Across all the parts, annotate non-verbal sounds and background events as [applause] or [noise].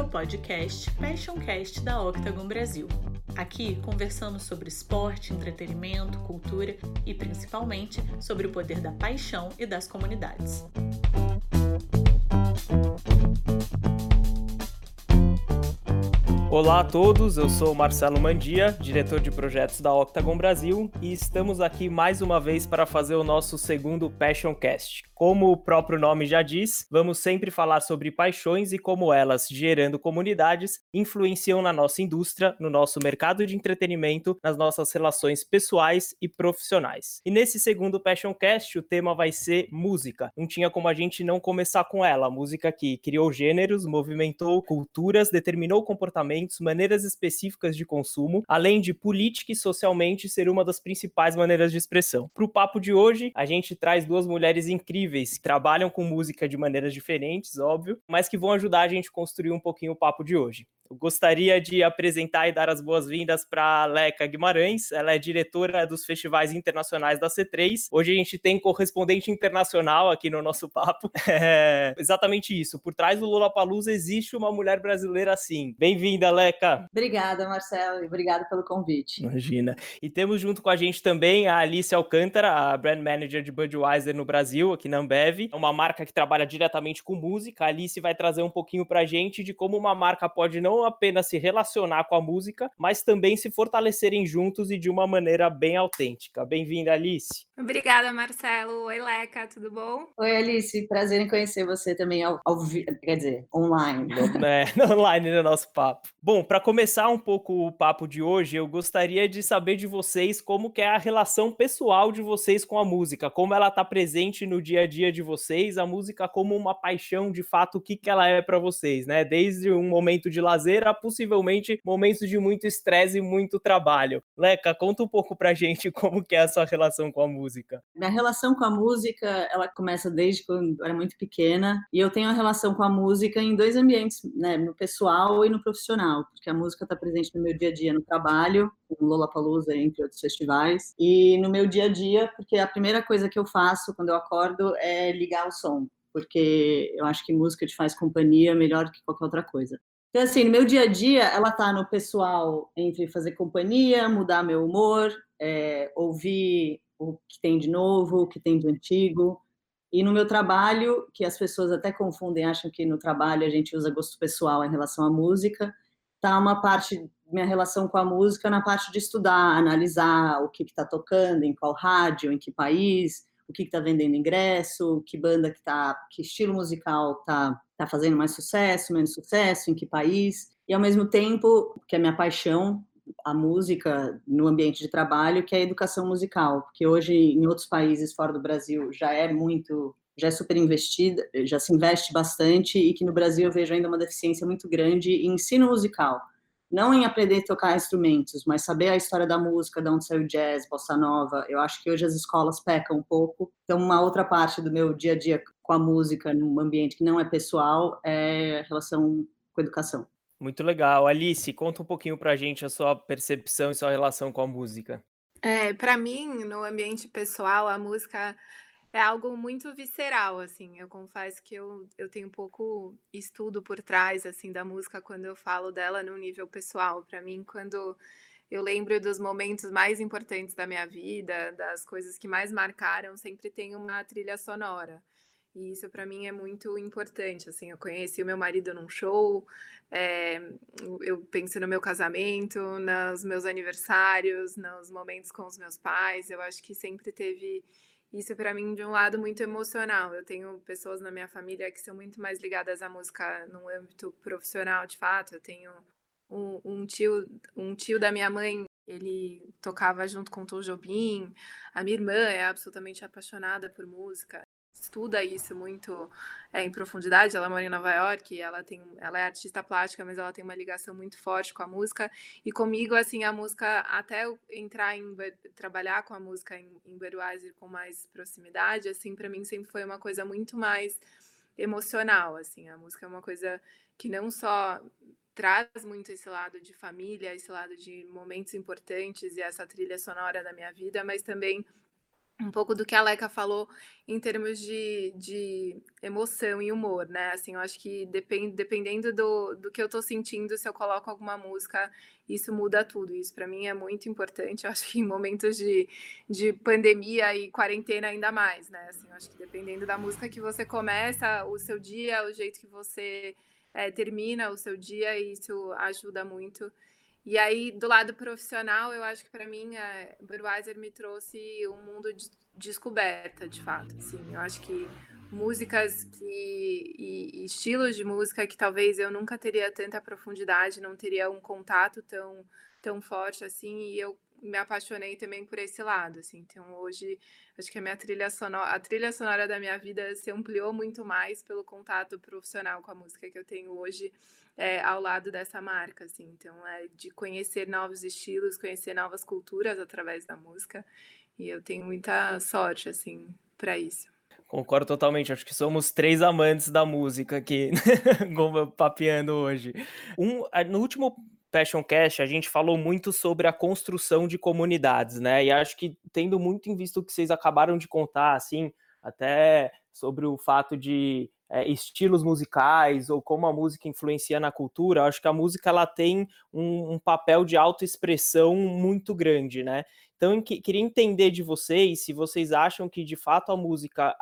É o podcast Passioncast da Octagon Brasil. Aqui conversamos sobre esporte, entretenimento, cultura e principalmente sobre o poder da paixão e das comunidades. Olá a todos, eu sou Marcelo Mandia, diretor de projetos da Octagon Brasil, e estamos aqui mais uma vez para fazer o nosso segundo Passion Cast. Como o próprio nome já diz, vamos sempre falar sobre paixões e como elas, gerando comunidades, influenciam na nossa indústria, no nosso mercado de entretenimento, nas nossas relações pessoais e profissionais. E nesse segundo Passion Cast, o tema vai ser música. Não tinha como a gente não começar com ela, música que criou gêneros, movimentou culturas, determinou comportamentos, maneiras específicas de consumo, além de política e socialmente ser uma das principais maneiras de expressão. Para o papo de hoje, a gente traz duas mulheres incríveis incríveis, que trabalham com música de maneiras diferentes, óbvio, mas que vão ajudar a gente a construir um pouquinho o papo de hoje. Eu gostaria de apresentar e dar as boas-vindas para a Leca Guimarães. Ela é diretora dos festivais internacionais da C3. Hoje a gente tem correspondente internacional aqui no nosso papo. [laughs] É exatamente isso. Por trás do Lollapalooza existe uma mulher brasileira assim. Bem-vinda, Leca. Obrigada, Marcelo, e obrigada pelo convite. Imagina. E temos junto com a gente também a Alice Alcântara, a brand manager de Budweiser no Brasil, aqui na Ambev. É uma marca que trabalha diretamente com música. A Alice vai trazer um pouquinho para a gente de como uma marca pode não apenas se relacionar com a música, mas também se fortalecerem juntos e de uma maneira bem autêntica. Bem-vinda, Alice. Obrigada, Marcelo. Oi, Leca, tudo bom? Oi, Alice. Prazer em conhecer você também, ao, ao quer dizer, online. [laughs] é, online no nosso papo. Bom, para começar um pouco o papo de hoje, eu gostaria de saber de vocês como que é a relação pessoal de vocês com a música, como ela está presente no dia a dia de vocês, a música como uma paixão, de fato, o que, que ela é para vocês, né? Desde um momento de lazer a possivelmente momentos de muito estresse e muito trabalho. Leca, conta um pouco pra gente [laughs] como que é a sua relação com a música? Minha relação com a música, ela começa desde quando eu era muito pequena, e eu tenho a relação com a música em dois ambientes, né, no pessoal e no profissional, porque a música está presente no meu dia a dia no trabalho, no Lollapalooza, entre outros festivais, e no meu dia a dia, porque a primeira coisa que eu faço quando eu acordo é ligar o som, porque eu acho que música te faz companhia melhor que qualquer outra coisa. Então, assim, no meu dia a dia, ela tá no pessoal entre fazer companhia, mudar meu humor, é, ouvir o que tem de novo, o que tem de antigo. E no meu trabalho, que as pessoas até confundem, acham que no trabalho a gente usa gosto pessoal em relação à música, tá uma parte minha relação com a música na parte de estudar, analisar o que está tocando, em qual rádio, em que país, o que está vendendo ingresso, que banda que tá, que estilo musical tá, tá fazendo mais sucesso, menos sucesso, em que país. E ao mesmo tempo, que é minha paixão, a música no ambiente de trabalho, que é a educação musical, porque hoje em outros países fora do Brasil já é muito, já é super investida, já se investe bastante e que no Brasil eu vejo ainda uma deficiência muito grande em ensino musical. Não em aprender a tocar instrumentos, mas saber a história da música, de onde saiu jazz, bossa nova. Eu acho que hoje as escolas pecam um pouco. Então, uma outra parte do meu dia a dia com a música, num ambiente que não é pessoal, é a relação com a educação. Muito legal. Alice, conta um pouquinho pra gente a sua percepção e sua relação com a música. É, para mim, no ambiente pessoal, a música é algo muito visceral, assim. Eu confesso que eu, eu tenho pouco estudo por trás, assim, da música quando eu falo dela no nível pessoal. Para mim, quando eu lembro dos momentos mais importantes da minha vida, das coisas que mais marcaram, sempre tem uma trilha sonora. E isso para mim é muito importante. Assim, eu conheci o meu marido num show, é, eu penso no meu casamento, nos meus aniversários, nos momentos com os meus pais. Eu acho que sempre teve isso para mim de um lado muito emocional. Eu tenho pessoas na minha família que são muito mais ligadas à música no âmbito profissional, de fato. Eu tenho um, um tio, um tio da minha mãe ele tocava junto com o Tom Jobim. A minha irmã é absolutamente apaixonada por música estuda isso muito é, em profundidade. Ela mora em Nova York, ela tem, ela é artista plástica, mas ela tem uma ligação muito forte com a música. E comigo, assim, a música até entrar em trabalhar com a música em, em Budweiser com mais proximidade, assim, para mim sempre foi uma coisa muito mais emocional, assim. A música é uma coisa que não só traz muito esse lado de família, esse lado de momentos importantes e essa trilha sonora da minha vida, mas também um pouco do que a Leca falou em termos de, de emoção e humor, né? Assim, eu acho que depend, dependendo do, do que eu tô sentindo, se eu coloco alguma música, isso muda tudo. Isso para mim é muito importante. [laughs] Eu acho que em momentos de, de pandemia e quarentena ainda mais, né? Assim, eu acho que dependendo da música que você começa o seu dia, o jeito que você é, termina o seu dia, isso ajuda muito. E aí, do lado profissional, eu acho que para mim, a eh, Budweiser me trouxe um mundo de descoberta, de fato. Assim. Eu acho que músicas que, e, e, estilos de música que talvez eu nunca teria tanta profundidade, não teria um contato tão, tão forte assim, e eu me apaixonei também por esse lado, assim. Então hoje acho que a minha trilha sonora, a trilha sonora da minha vida se ampliou muito mais pelo contato profissional com a música que eu tenho hoje é, ao lado dessa marca, assim. Então é de conhecer novos estilos, conhecer novas culturas através da música. E eu tenho muita sorte assim para isso. Concordo totalmente. Acho que somos três amantes da música aqui, [laughs] papeando hoje. Um, no último Passion Cast, a gente falou muito sobre a construção de comunidades, né? E acho que tendo muito em vista o que vocês acabaram de contar, assim, até sobre o fato de é, estilos musicais ou como a música influencia na cultura, acho que a música ela tem um, um papel de autoexpressão muito grande, né? Então, queria entender de vocês se vocês acham que de fato a música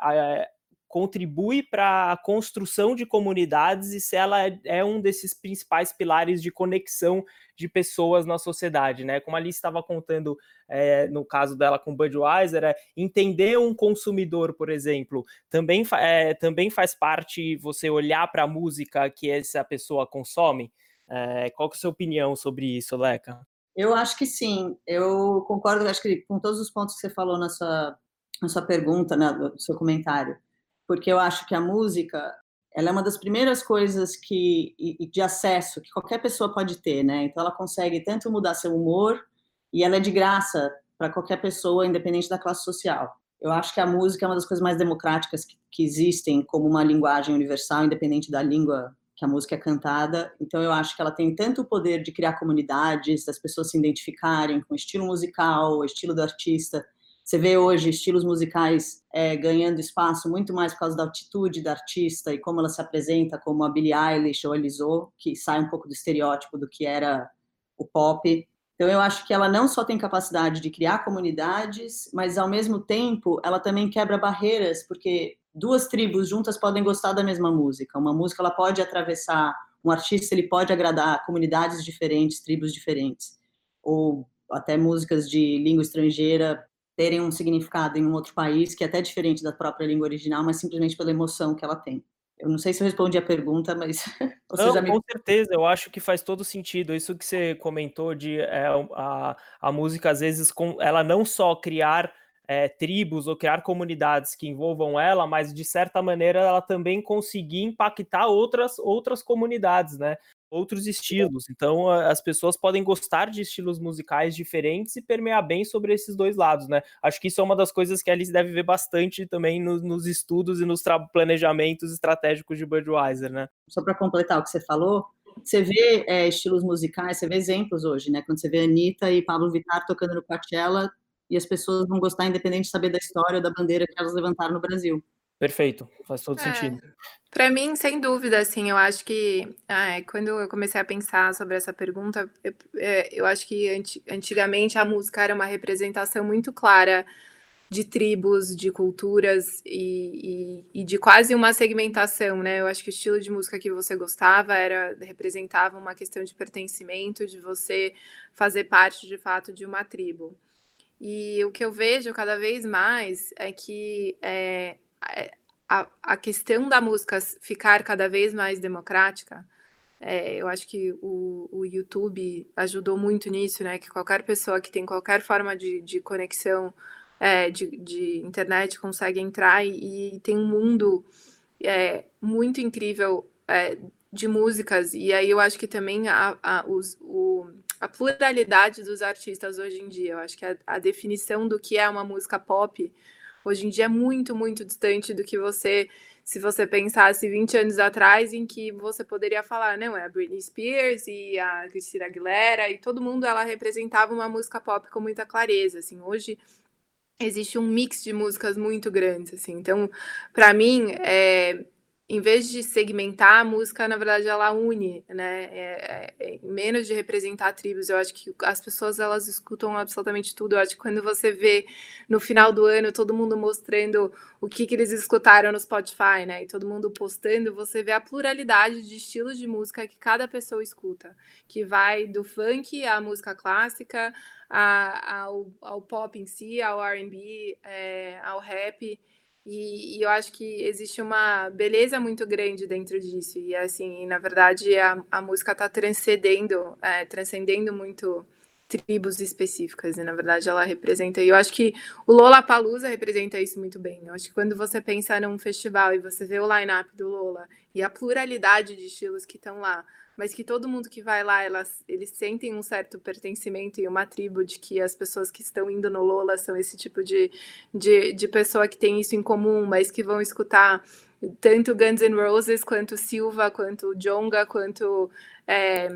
contribui para a construção de comunidades e se ela é, é um desses principais pilares de conexão de pessoas na sociedade, né? Como a Alice estava contando é, no caso dela com Budweiser, é entender um consumidor, por exemplo, também, é, também faz parte você olhar para a música que essa pessoa consome. É, qual que é a sua opinião sobre isso, Leca? Eu acho que sim. Eu concordo, acho que com todos os pontos que você falou na sua, na sua pergunta, né, no seu comentário porque eu acho que a música ela é uma das primeiras coisas que de acesso que qualquer pessoa pode ter, né? Então ela consegue tanto mudar seu humor e ela é de graça para qualquer pessoa, independente da classe social. Eu acho que a música é uma das coisas mais democráticas que, que existem como uma linguagem universal, independente da língua que a música é cantada. Então eu acho que ela tem tanto o poder de criar comunidades, das pessoas se identificarem com o estilo musical, o estilo do artista, você vê hoje estilos musicais é, ganhando espaço muito mais por causa da altitude da artista e como ela se apresenta, como a Billie Eilish ou a Lizzo, que sai um pouco do estereótipo do que era o pop. Então, eu acho que ela não só tem capacidade de criar comunidades, mas, ao mesmo tempo, ela também quebra barreiras, porque duas tribos juntas podem gostar da mesma música. Uma música ela pode atravessar, um artista ele pode agradar comunidades diferentes, tribos diferentes, ou até músicas de língua estrangeira terem um significado em um outro país que é até diferente da própria língua original, mas simplesmente pela emoção que ela tem. Eu não sei se eu respondi a pergunta, mas [laughs] não, me... com certeza, eu acho que faz todo sentido. Isso que você comentou de é, a, a música, às vezes, com, ela não só criar é, tribos ou criar comunidades que envolvam ela, mas de certa maneira ela também conseguir impactar outras, outras comunidades, né? Outros estilos. Então, as pessoas podem gostar de estilos musicais diferentes e permear bem sobre esses dois lados, né? Acho que isso é uma das coisas que a Alice deve ver bastante também no, nos estudos e nos planejamentos estratégicos de Budweiser, né? Só para completar o que você falou, você vê é, estilos musicais, você vê exemplos hoje, né? Quando você vê Anitta e Pablo Vittar tocando no Coachella e as pessoas vão gostar independente de saber da história ou da bandeira que elas levantaram no Brasil. Perfeito, faz todo é, sentido. Para mim, sem dúvida, assim, eu acho que ah, quando eu comecei a pensar sobre essa pergunta, eu, é, eu acho que antigamente a música era uma representação muito clara de tribos, de culturas e, e, e, de quase uma segmentação, né? Eu acho que o estilo de música que você gostava era representava uma questão de pertencimento, de você fazer parte de fato de uma tribo. E o que eu vejo cada vez mais é que é, a, a questão da música ficar cada vez mais democrática, é, eu acho que o, o YouTube ajudou muito nisso, né? Que qualquer pessoa que tem qualquer forma de, de conexão é, de, de internet consegue entrar e, e tem um mundo é, muito incrível é, de músicas. E aí eu acho que também a, a, os, o, a pluralidade dos artistas hoje em dia. Eu acho que a, a definição do que é uma música pop hoje em dia é muito, muito distante do que você, se você pensasse 20 anos atrás, em que você poderia falar, não, é a Britney Spears e a Christina Aguilera, e todo mundo ela representava uma música pop com muita clareza, assim, hoje existe um mix de músicas muito grandes, assim. Então, para mim, é, em vez de segmentar a música, na verdade, ela une, né? É, é, é, menos de representar tribos. Eu acho que as pessoas elas escutam absolutamente tudo. Eu acho que quando você vê no final do ano todo mundo mostrando o que, que eles escutaram no Spotify, né? E todo mundo postando, você vê a pluralidade de estilos de música que cada pessoa escuta, que vai do funk à música clássica, a, ao, ao pop em si, ao R&B, é, ao rap. E, e, eu acho que existe uma beleza muito grande dentro disso. E assim, na verdade, a, a música está transcendendo, é, transcendendo muito tribos específicas. E na verdade, ela representa. E eu acho que o Lola Palusa representa isso muito bem. Eu acho que quando você pensa num festival e você vê o line-up do Lola e a pluralidade de estilos que estão lá, mas que todo mundo que vai lá, elas, eles sentem um certo pertencimento e uma tribo de que as pessoas que estão indo no Lola são esse tipo de, de, de pessoa que tem isso em comum, mas que vão escutar tanto Guns N' Roses, quanto Silva, quanto Jonga, quanto é,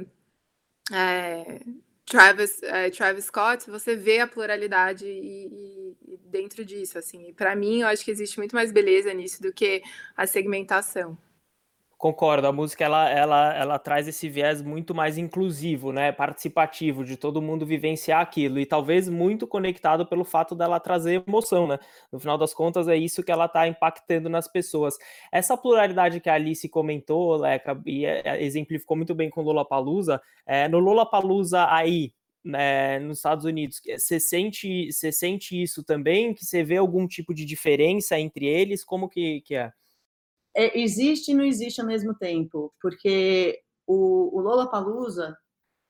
é, Travis, é, Travis Scott, você vê a pluralidade e, e, dentro disso, assim. Para mim, eu acho que existe muito mais beleza nisso do que a segmentação. Concordo, a música ela, ela, ela traz esse viés muito mais inclusivo, né, participativo, de todo mundo vivenciar aquilo, e talvez muito conectado pelo fato dela trazer emoção, né? No final das contas, é isso que ela está impactando nas pessoas. Essa pluralidade que a Alice comentou, Leca, e é, é, exemplificou muito bem com o Lollapalooza, é, no Lollapalooza aí, né, nos Estados Unidos, você sente, você sente isso também? Que você vê algum tipo de diferença entre eles? Como que, que é? É, existe e não existe ao mesmo tempo, porque o, o Lollapalooza,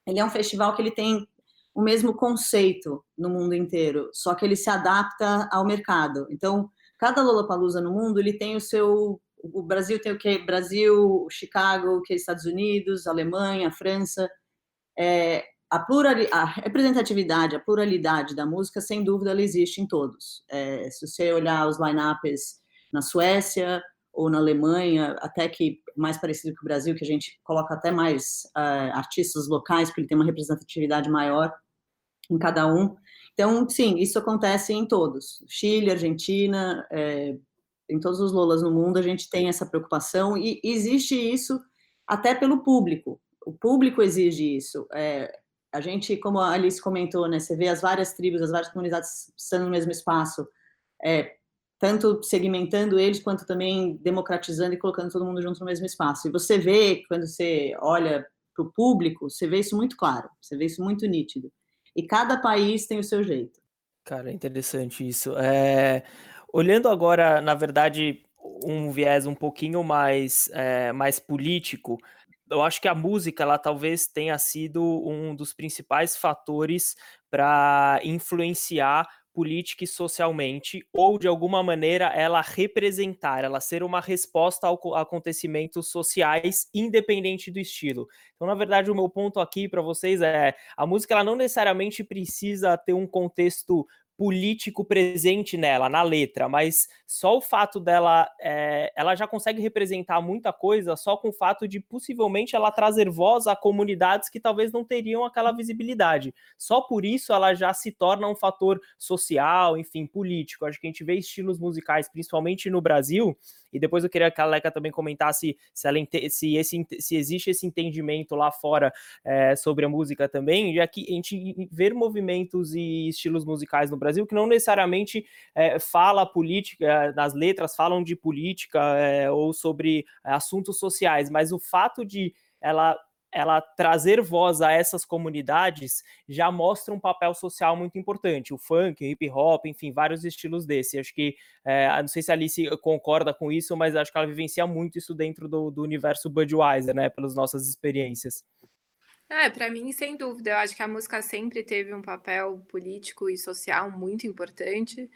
ele é um festival que ele tem o mesmo conceito no mundo inteiro, só que ele se adapta ao mercado. Então, cada Lollapalooza no mundo, ele tem o seu... O Brasil tem o que? Brasil, Chicago, que é Estados Unidos, Alemanha, França. É, a, plural, a representatividade, a pluralidade da música, sem dúvida, ela existe em todos. É, se você olhar os line-ups na Suécia, ou na Alemanha, até que mais parecido com o Brasil, que a gente coloca até mais uh, artistas locais, porque ele tem uma representatividade maior em cada um. Então, sim, isso acontece em todos. Chile, Argentina, é, em todos os Lolas no mundo, a gente tem essa preocupação e existe isso até pelo público. O público exige isso. É, a gente, como a Alice comentou, né, você vê as várias tribos, as várias comunidades estando no mesmo espaço, é, tanto segmentando eles quanto também democratizando e colocando todo mundo junto no mesmo espaço. E você vê, quando você olha para o público, você vê isso muito claro, você vê isso muito nítido. E cada país tem o seu jeito. Cara, é interessante isso. É... Olhando agora, na verdade, um viés um pouquinho mais, é, mais político, eu acho que a música, ela talvez tenha sido um dos principais fatores para influenciar política e socialmente, ou de alguma maneira ela representar, ela ser uma resposta a acontecimentos sociais, independente do estilo. Então, na verdade, o meu ponto aqui para vocês é: a música ela não necessariamente precisa ter um contexto político presente nela, na letra, mas só o fato dela, é, ela já consegue representar muita coisa só com o fato de possivelmente ela trazer voz a comunidades que talvez não teriam aquela visibilidade. Só por isso ela já se torna um fator social, enfim, político. Acho que a gente vê estilos musicais, principalmente no Brasil, e depois eu queria que a Leca também comentasse se, ela, se, esse, se existe esse entendimento lá fora é, sobre a música também, já que a gente vê movimentos e estilos musicais no Brasil que não necessariamente é, fala política, nas letras falam de política é, ou sobre assuntos sociais, mas o fato de ela ela trazer voz a essas comunidades já mostra um papel social muito importante. O funk, o hip hop, enfim, vários estilos desse. Acho que, é, não sei se a Alice concorda com isso, mas acho que ela vivencia muito isso dentro do, do universo Budweiser, né, pelas nossas experiências. É, para mim, sem dúvida, eu acho que a música sempre teve um papel político e social muito importante.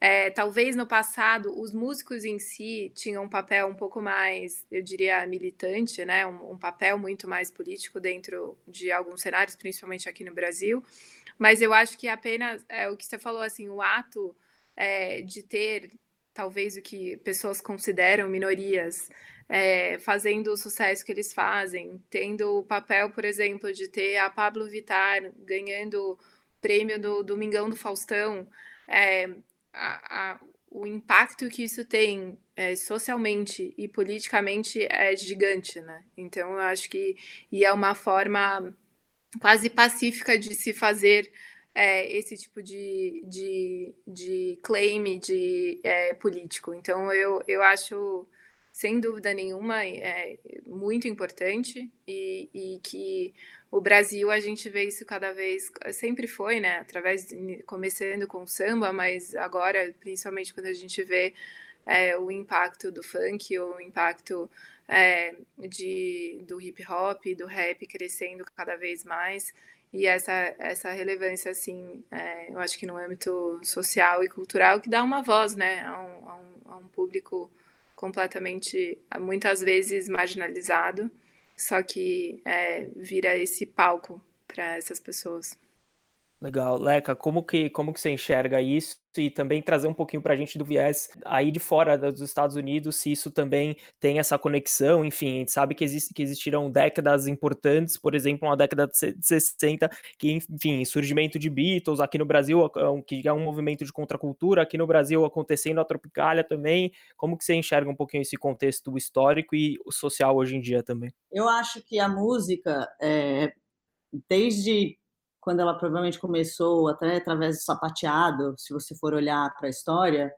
É, talvez no passado os músicos em si tinham um papel um pouco mais, eu diria, militante, né? Um, um, papel muito mais político dentro de alguns cenários, principalmente aqui no Brasil. Mas eu acho que apenas é, o que você falou, assim, o ato é, de ter talvez o que pessoas consideram minorias é, fazendo o sucesso que eles fazem, tendo o papel, por exemplo, de ter a Pablo Vittar ganhando prêmio do Domingão do Faustão. É, a, a, o impacto que isso tem é, socialmente e politicamente é gigante, né? Então, eu acho que e é uma forma quase pacífica de se fazer é, esse tipo de, de, de claim de é, político. Então, eu, eu acho, sem dúvida nenhuma, é muito importante e, e que o Brasil, a gente vê isso cada vez, sempre foi, né? Através, começando com samba, mas agora, principalmente quando a gente vê é, o impacto do funk, o impacto é, de, do hip hop, do rap crescendo cada vez mais, e essa, essa relevância, assim, é, eu acho que no âmbito social e cultural, que dá uma voz, né, a um, a um, a um público completamente, muitas vezes marginalizado, só que é, vira esse palco para essas pessoas. Legal, Leca, como que, como que você enxerga isso? E também trazer um pouquinho para a gente do viés aí de fora dos Estados Unidos, se isso também tem essa conexão, enfim, a gente sabe que, existe, que existiram décadas importantes, por exemplo, uma década de 60, que, enfim, surgimento de Beatles aqui no Brasil, que é um movimento de contracultura, aqui no Brasil acontecendo a Tropicália também, como que você enxerga um pouquinho esse contexto histórico e social hoje em dia também? Eu acho que a música, é, desde quando ela provavelmente começou, até através do sapateado, se você for olhar para a história,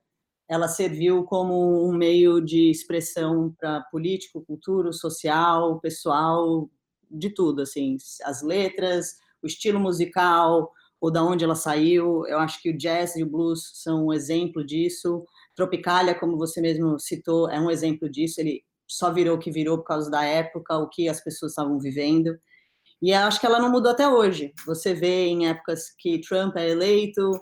ela serviu como um meio de expressão para político, cultura, social, pessoal, de tudo, assim, as letras, o estilo musical, ou da onde ela saiu. Eu acho que o jazz e o blues são um exemplo disso. Tropicália, como você mesmo citou, é um exemplo disso. Ele só virou o que virou por causa da época, o que as pessoas estavam vivendo. E acho que ela não mudou até hoje. Você vê em épocas que Trump é eleito,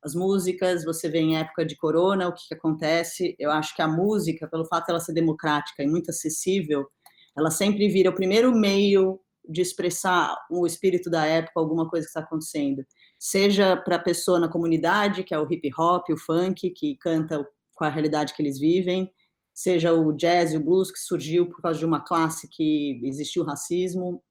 as músicas, você vê em época de corona o que, que acontece. Eu acho que a música, pelo fato de ela ser democrática e muito acessível, ela sempre vira o primeiro meio de expressar o espírito da época, alguma coisa que está acontecendo. Seja para a pessoa na comunidade, que é o hip hop, o funk, que canta com a realidade que eles vivem, seja o jazz e o blues, que surgiu por causa de uma classe que existiu racismo,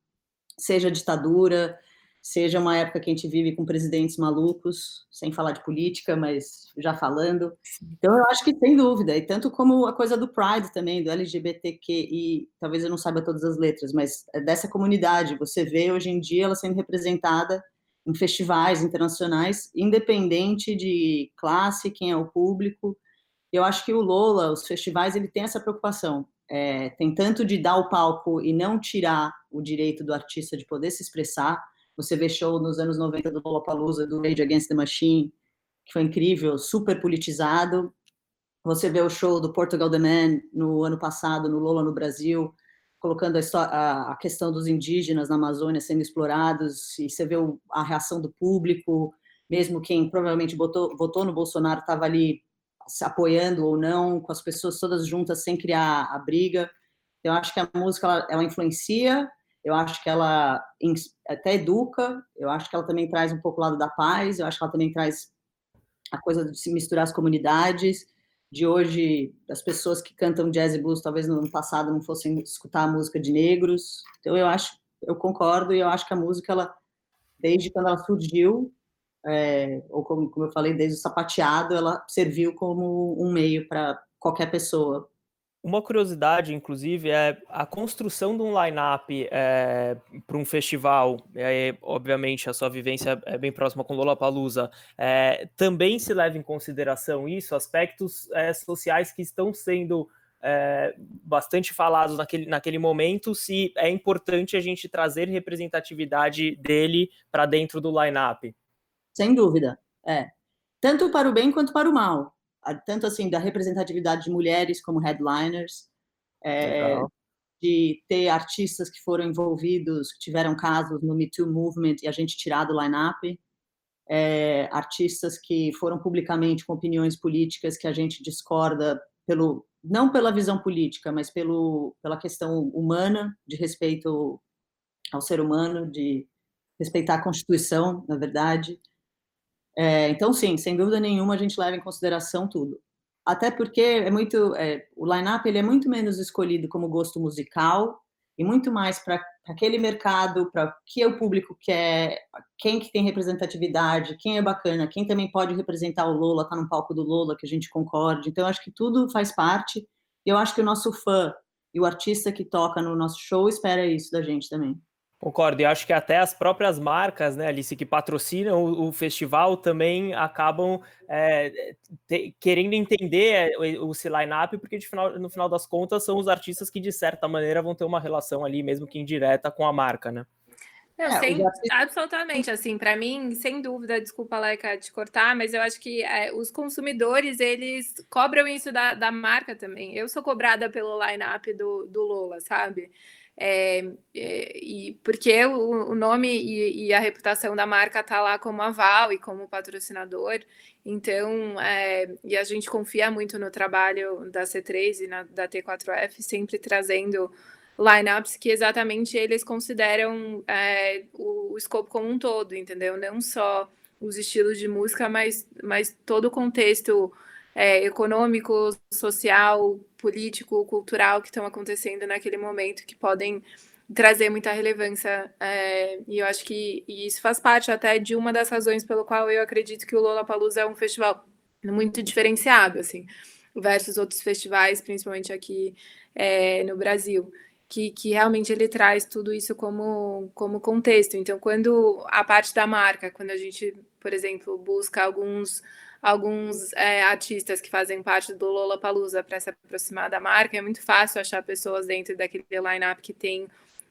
seja ditadura, seja uma época que a gente vive com presidentes malucos, sem falar de política, mas já falando. Então, eu acho que tem dúvida, e tanto como a coisa do Pride também, do LGBTQ, e talvez eu não saiba todas as letras, mas é dessa comunidade, você vê hoje em dia ela sendo representada em festivais internacionais, independente de classe, quem é o público. Eu acho que o Lola, os festivais, ele tem essa preocupação é, tem tanto de dar o palco e não tirar o direito do artista de poder se expressar. Você vê show nos anos 90 do Lollapalooza, do Rage Against the Machine, que foi incrível, super politizado. Você vê o show do Portugal The Man no ano passado, no Lola no Brasil, colocando a, a, questão dos indígenas na Amazônia sendo explorados, e você vê a reação do público, mesmo quem provavelmente votou no Bolsonaro estava ali se apoiando ou não, com as pessoas todas juntas sem criar a briga. Eu acho que a música ela, ela influencia, eu acho que ela até educa, eu acho que ela também traz um pouco o lado da paz, eu acho que ela também traz a coisa de se misturar as comunidades, de hoje, as pessoas que cantam jazz e blues talvez no ano passado não fossem escutar a música de negros. Então eu acho, eu concordo e eu acho que a música ela desde quando ela surgiu, é, ou como, como eu falei, desde o sapateado, ela serviu como um meio para qualquer pessoa. Uma curiosidade, inclusive, é a construção de um line-up é, para um festival. Obviamente, a sua vivência é bem próxima com Lollapalooza. É, também se leva em consideração isso, aspectos é, sociais que estão sendo bastante falados naquele, naquele momento, se é importante a gente trazer representatividade dele para dentro do line-up sem dúvida. É. Tanto para o bem quanto para o mal. Tanto assim, da representatividade de mulheres como headliners, é, de ter artistas que foram envolvidos, que tiveram casos no Me Too Movement e a gente tirar do line-up, é, artistas que foram publicamente com opiniões políticas que a gente discorda pelo não pela visão política, mas pelo, pela questão humana de respeito ao ser humano, de respeitar a Constituição, na verdade. É, então, sim, sem dúvida nenhuma, a gente leva em consideração tudo. Até porque é muito, é, o line-up ele é muito menos escolhido como gosto musical e muito mais para aquele mercado, para o que o público quer, quem que tem representatividade, quem é bacana, quem também pode representar o Lola, tá no palco do Lola, que a gente concorde. Então, acho que tudo faz parte. E eu acho que o nosso fã e o artista que toca no nosso show espera isso da gente também. Concordo, e acho que até as próprias marcas, né, Alice, que patrocinam o, o festival também acabam é, te, querendo entender é, o, o line-up, porque final, no final das contas são os artistas que, de certa maneira, vão ter uma relação ali, mesmo que indireta, com a marca, né? Não, é, sem, absolutamente, assim, para mim, sem dúvida, desculpa, Laika, te cortar, mas eu acho que é, os consumidores, eles cobram isso da, da marca também. Eu sou cobrada pelo line-up do, do Lola, sabe? É, é, e porque o, o nome e, e, a reputação da marca tá lá como aval e como patrocinador, então é, e a gente confia muito no trabalho da C3 e na, da T4F, sempre trazendo lineups que exatamente eles consideram é, o, o escopo como um todo, entendeu? Não só os estilos de música, mas, mas todo o contexto é, econômico, social, político, cultural que estão acontecendo naquele momento que podem trazer muita relevância é, e eu acho que isso faz parte até de uma das razões pelo qual eu acredito que o Lollapalooza é um festival muito diferenciado assim versus outros festivais principalmente aqui é, no Brasil que, que realmente ele traz tudo isso como, como contexto. Então quando a parte da marca quando a gente por exemplo busca alguns alguns é, artistas que fazem parte do Lollapalooza para se aproximar da marca, é muito fácil achar pessoas dentro daquele line-up que tem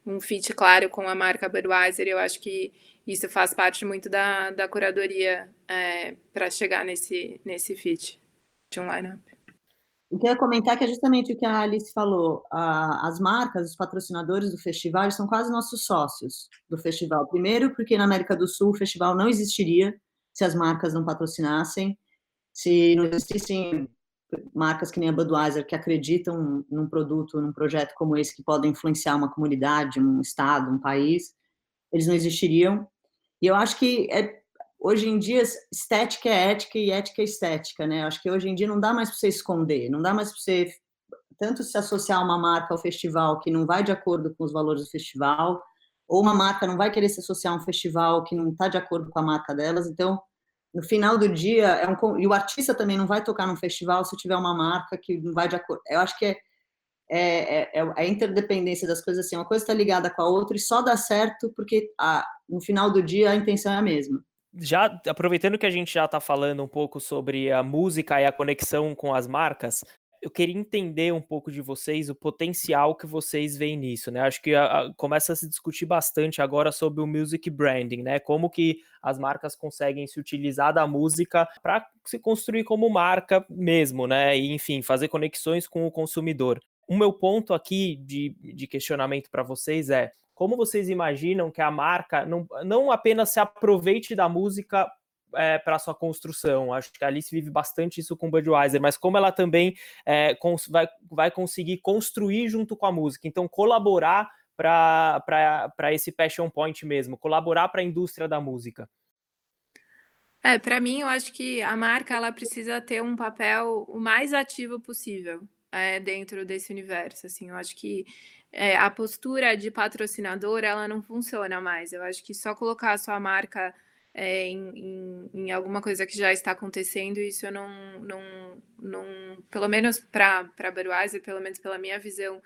um fit claro com a marca Budweiser. Eu acho que isso faz parte muito da, da curadoria é, para chegar nesse, nesse fit de um line-up. Eu queria comentar que é justamente o que a Alice falou. as marcas, os patrocinadores do festival são quase nossos sócios do festival. Primeiro, porque na América do Sul o festival não existiria se as marcas não patrocinassem, se não existissem marcas que nem a Budweiser que acreditam num produto, num projeto como esse que podem influenciar uma comunidade, um estado, um país, eles não existiriam. E eu acho que é, hoje em dia estética é ética e ética é estética, né? Eu acho que hoje em dia não dá mais para você esconder, não dá mais para você tanto se associar uma marca ao festival que não vai de acordo com os valores do festival, ou uma marca não vai querer se associar a um festival que não está de acordo com a marca delas. Então, no final do dia, é um, e o artista também não vai tocar num festival se tiver uma marca que não vai de acordo. Eu acho que é, é, é, é a interdependência das coisas assim, uma coisa está ligada com a outra e só dá certo porque a, no final do dia a intenção é a mesma já aproveitando que a gente já está falando um pouco sobre a música e a conexão com as marcas, eu queria entender um pouco de vocês o potencial que vocês veem nisso, né? Acho que a, a, começa a se discutir bastante agora sobre o music branding, né? Como que as marcas conseguem se utilizar da música para se construir como marca mesmo, né? E enfim, fazer conexões com o consumidor. O meu ponto aqui de, de questionamento para vocês é como vocês imaginam que a marca não, não apenas se aproveite da música é, para sua construção. Acho que a Alice vive bastante isso com Budweiser, mas como ela também é, cons vai, vai conseguir construir junto com a música, então colaborar para esse passion point mesmo, colaborar para a indústria da música. É, para mim, eu acho que a marca ela precisa ter um papel o mais ativo possível é, dentro desse universo. Assim, eu acho que é, a postura de patrocinador ela não funciona mais. Eu acho que só colocar a sua marca é, em, em, em, alguma coisa que já está acontecendo, isso eu não, não, não pelo menos para Budweiser, pelo menos pela minha visão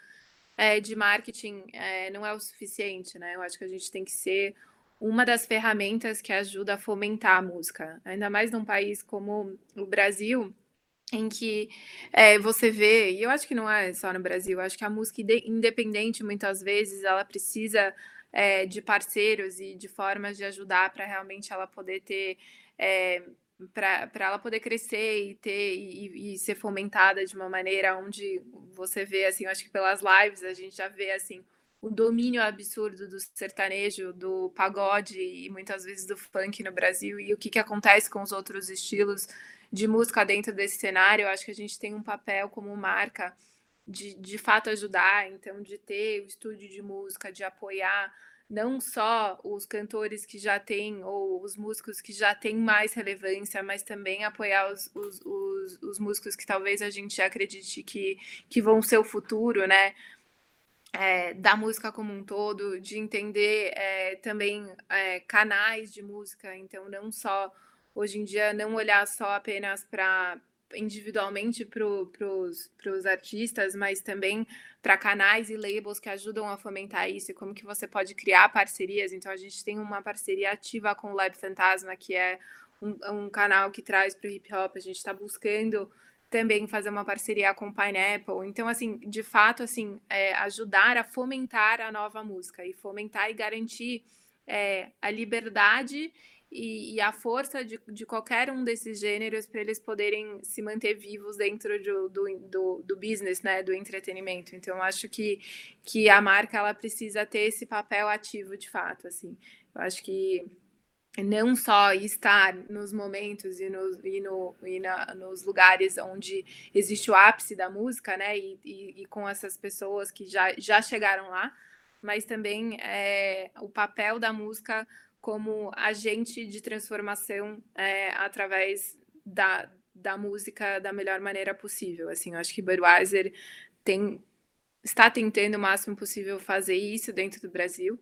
é, de marketing, é, não é o suficiente, né? Eu acho que a gente tem que ser uma das ferramentas que ajuda a fomentar a música, ainda mais num país como o Brasil, em que é, você vê, e eu acho que não é só no Brasil, acho que a música independente, muitas vezes, ela precisa é, de parceiros e de formas de ajudar para realmente ela poder ter é, para ela poder crescer e ter e, e, ser fomentada de uma maneira onde você vê assim, eu acho que pelas lives a gente já vê assim o domínio absurdo do sertanejo, do pagode e muitas vezes do funk no Brasil e o que, que acontece com os outros estilos de música dentro desse cenário. Eu acho que a gente tem um papel como marca de, de fato ajudar, então de ter o estúdio de música, de apoiar não só os cantores que já têm, ou os músicos que já têm mais relevância, mas também apoiar os, os, os, os músicos que talvez a gente acredite que, que vão ser o futuro, né? é, da música como um todo, de entender é, também é, canais de música, então não só hoje em dia não olhar só apenas para individualmente para os artistas, mas também para canais e labels que ajudam a fomentar isso e como que você pode criar parcerias. Então a gente tem uma parceria ativa com o Lab Fantasma, que é um, um canal que traz para o hip hop. A gente está buscando também fazer uma parceria com o Pineapple. Então, assim, de fato, assim, é, ajudar a fomentar a nova música e fomentar e garantir é, a liberdade e, e, a força de, de qualquer um desses gêneros para eles poderem se manter vivos dentro do, do, do, business, né, do entretenimento. Então, acho que, que a marca ela precisa ter esse papel ativo de fato, assim. Eu acho que não só estar nos momentos e, no, e, no, e na, nos lugares onde existe o ápice da música, né, e, e, e com essas pessoas que já, já chegaram lá, mas também é, o papel da música como agente de transformação é, através da, da música da melhor maneira possível. Assim, eu acho que Budweiser tem, está tentando o máximo possível fazer isso dentro do Brasil.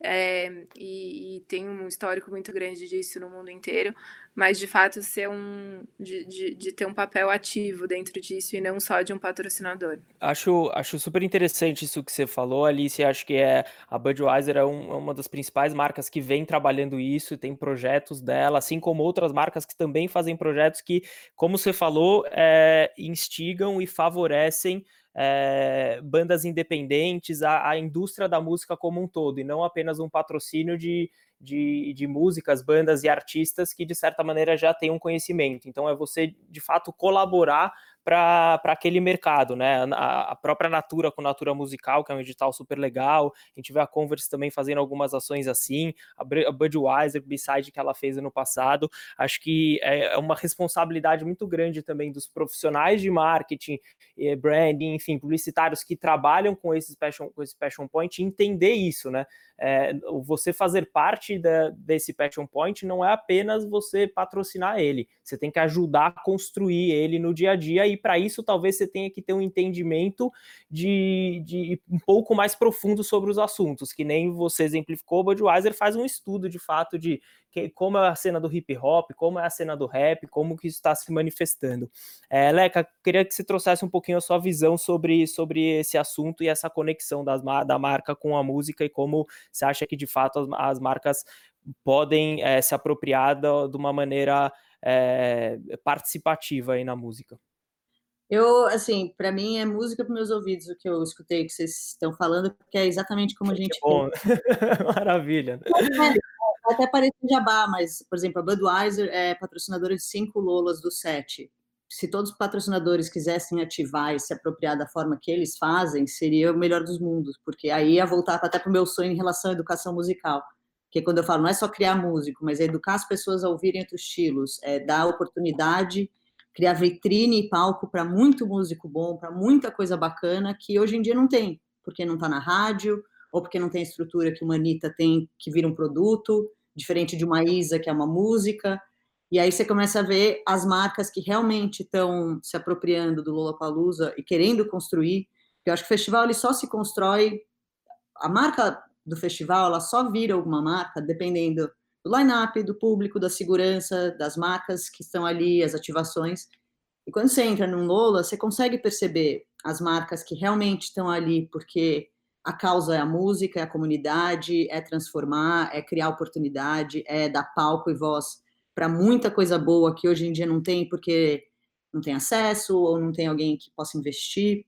É, e, e, tem um histórico muito grande disso no mundo inteiro, mas de fato ser um de, de, de, ter um papel ativo dentro disso e não só de um patrocinador. Acho, acho super interessante isso que você falou, Alice. Acho que é a Budweiser é, um, é uma das principais marcas que vem trabalhando isso, tem projetos dela, assim como outras marcas que também fazem projetos que, como você falou, é, instigam e favorecem é, bandas independentes, a, a, indústria da música como um todo, e não apenas um patrocínio de, de, de músicas, bandas e artistas que, de certa maneira, já têm um conhecimento. Então, é você, de fato, colaborar para aquele mercado, né? A, a, própria Natura com Natura Musical, que é um edital super legal. A gente vê a Converse também fazendo algumas ações assim, a, Budweiser, Beside que ela fez ano passado. Acho que é, é uma responsabilidade muito grande também dos profissionais de marketing, branding, enfim, publicitários que trabalham com esse passion, com esse passion point entender isso, né? É, você fazer parte da, desse passion point não é apenas você patrocinar ele, você tem que ajudar a construir ele no dia a dia e para isso talvez você tenha que ter um entendimento de, de um pouco mais profundo sobre os assuntos, que nem você exemplificou, o Budweiser faz um estudo de fato de que, como é a cena do hip hop, como é a cena do rap, como que isso está se manifestando. É, Leca, queria que você trouxesse um pouquinho a sua visão sobre, sobre esse assunto e essa conexão das, da marca com a música e como você acha que de fato as, as marcas podem é, se apropriar de uma maneira é, participativa aí na música. Eu, assim, para mim é música para meus ouvidos o que eu escutei que vocês estão falando, porque é exatamente como a gente. Bom. [laughs] Maravilha. Até parece jabá, mas, por exemplo, a Budweiser é patrocinadora de cinco Lolas do sete. Se todos os patrocinadores quisessem ativar e se apropriar da forma que eles fazem, seria o melhor dos mundos, porque aí ia voltar até para o meu sonho em relação à educação musical. Que quando eu falo, não é só criar músico, mas é educar as pessoas a ouvirem outros estilos, é dar oportunidade criar vitrine e palco para muito músico bom, para muita coisa bacana que hoje em dia não tem, porque não está na rádio, ou porque não tem a estrutura que uma Anitta tem, que vira um produto, diferente de uma Isa, que é uma música. E aí você começa a ver as marcas que realmente estão se apropriando do Lollapalooza e querendo construir. Eu acho que o festival ele só se constrói, a marca do festival ela só vira alguma marca dependendo do line-up, do público, da segurança, das marcas que estão ali, as ativações. E quando você entra num Lola, você consegue perceber as marcas que realmente estão ali porque a causa é a música, é a comunidade, é transformar, é criar oportunidade, é dar palco e voz para muita coisa boa que hoje em dia não tem porque não tem acesso ou não tem alguém que possa investir.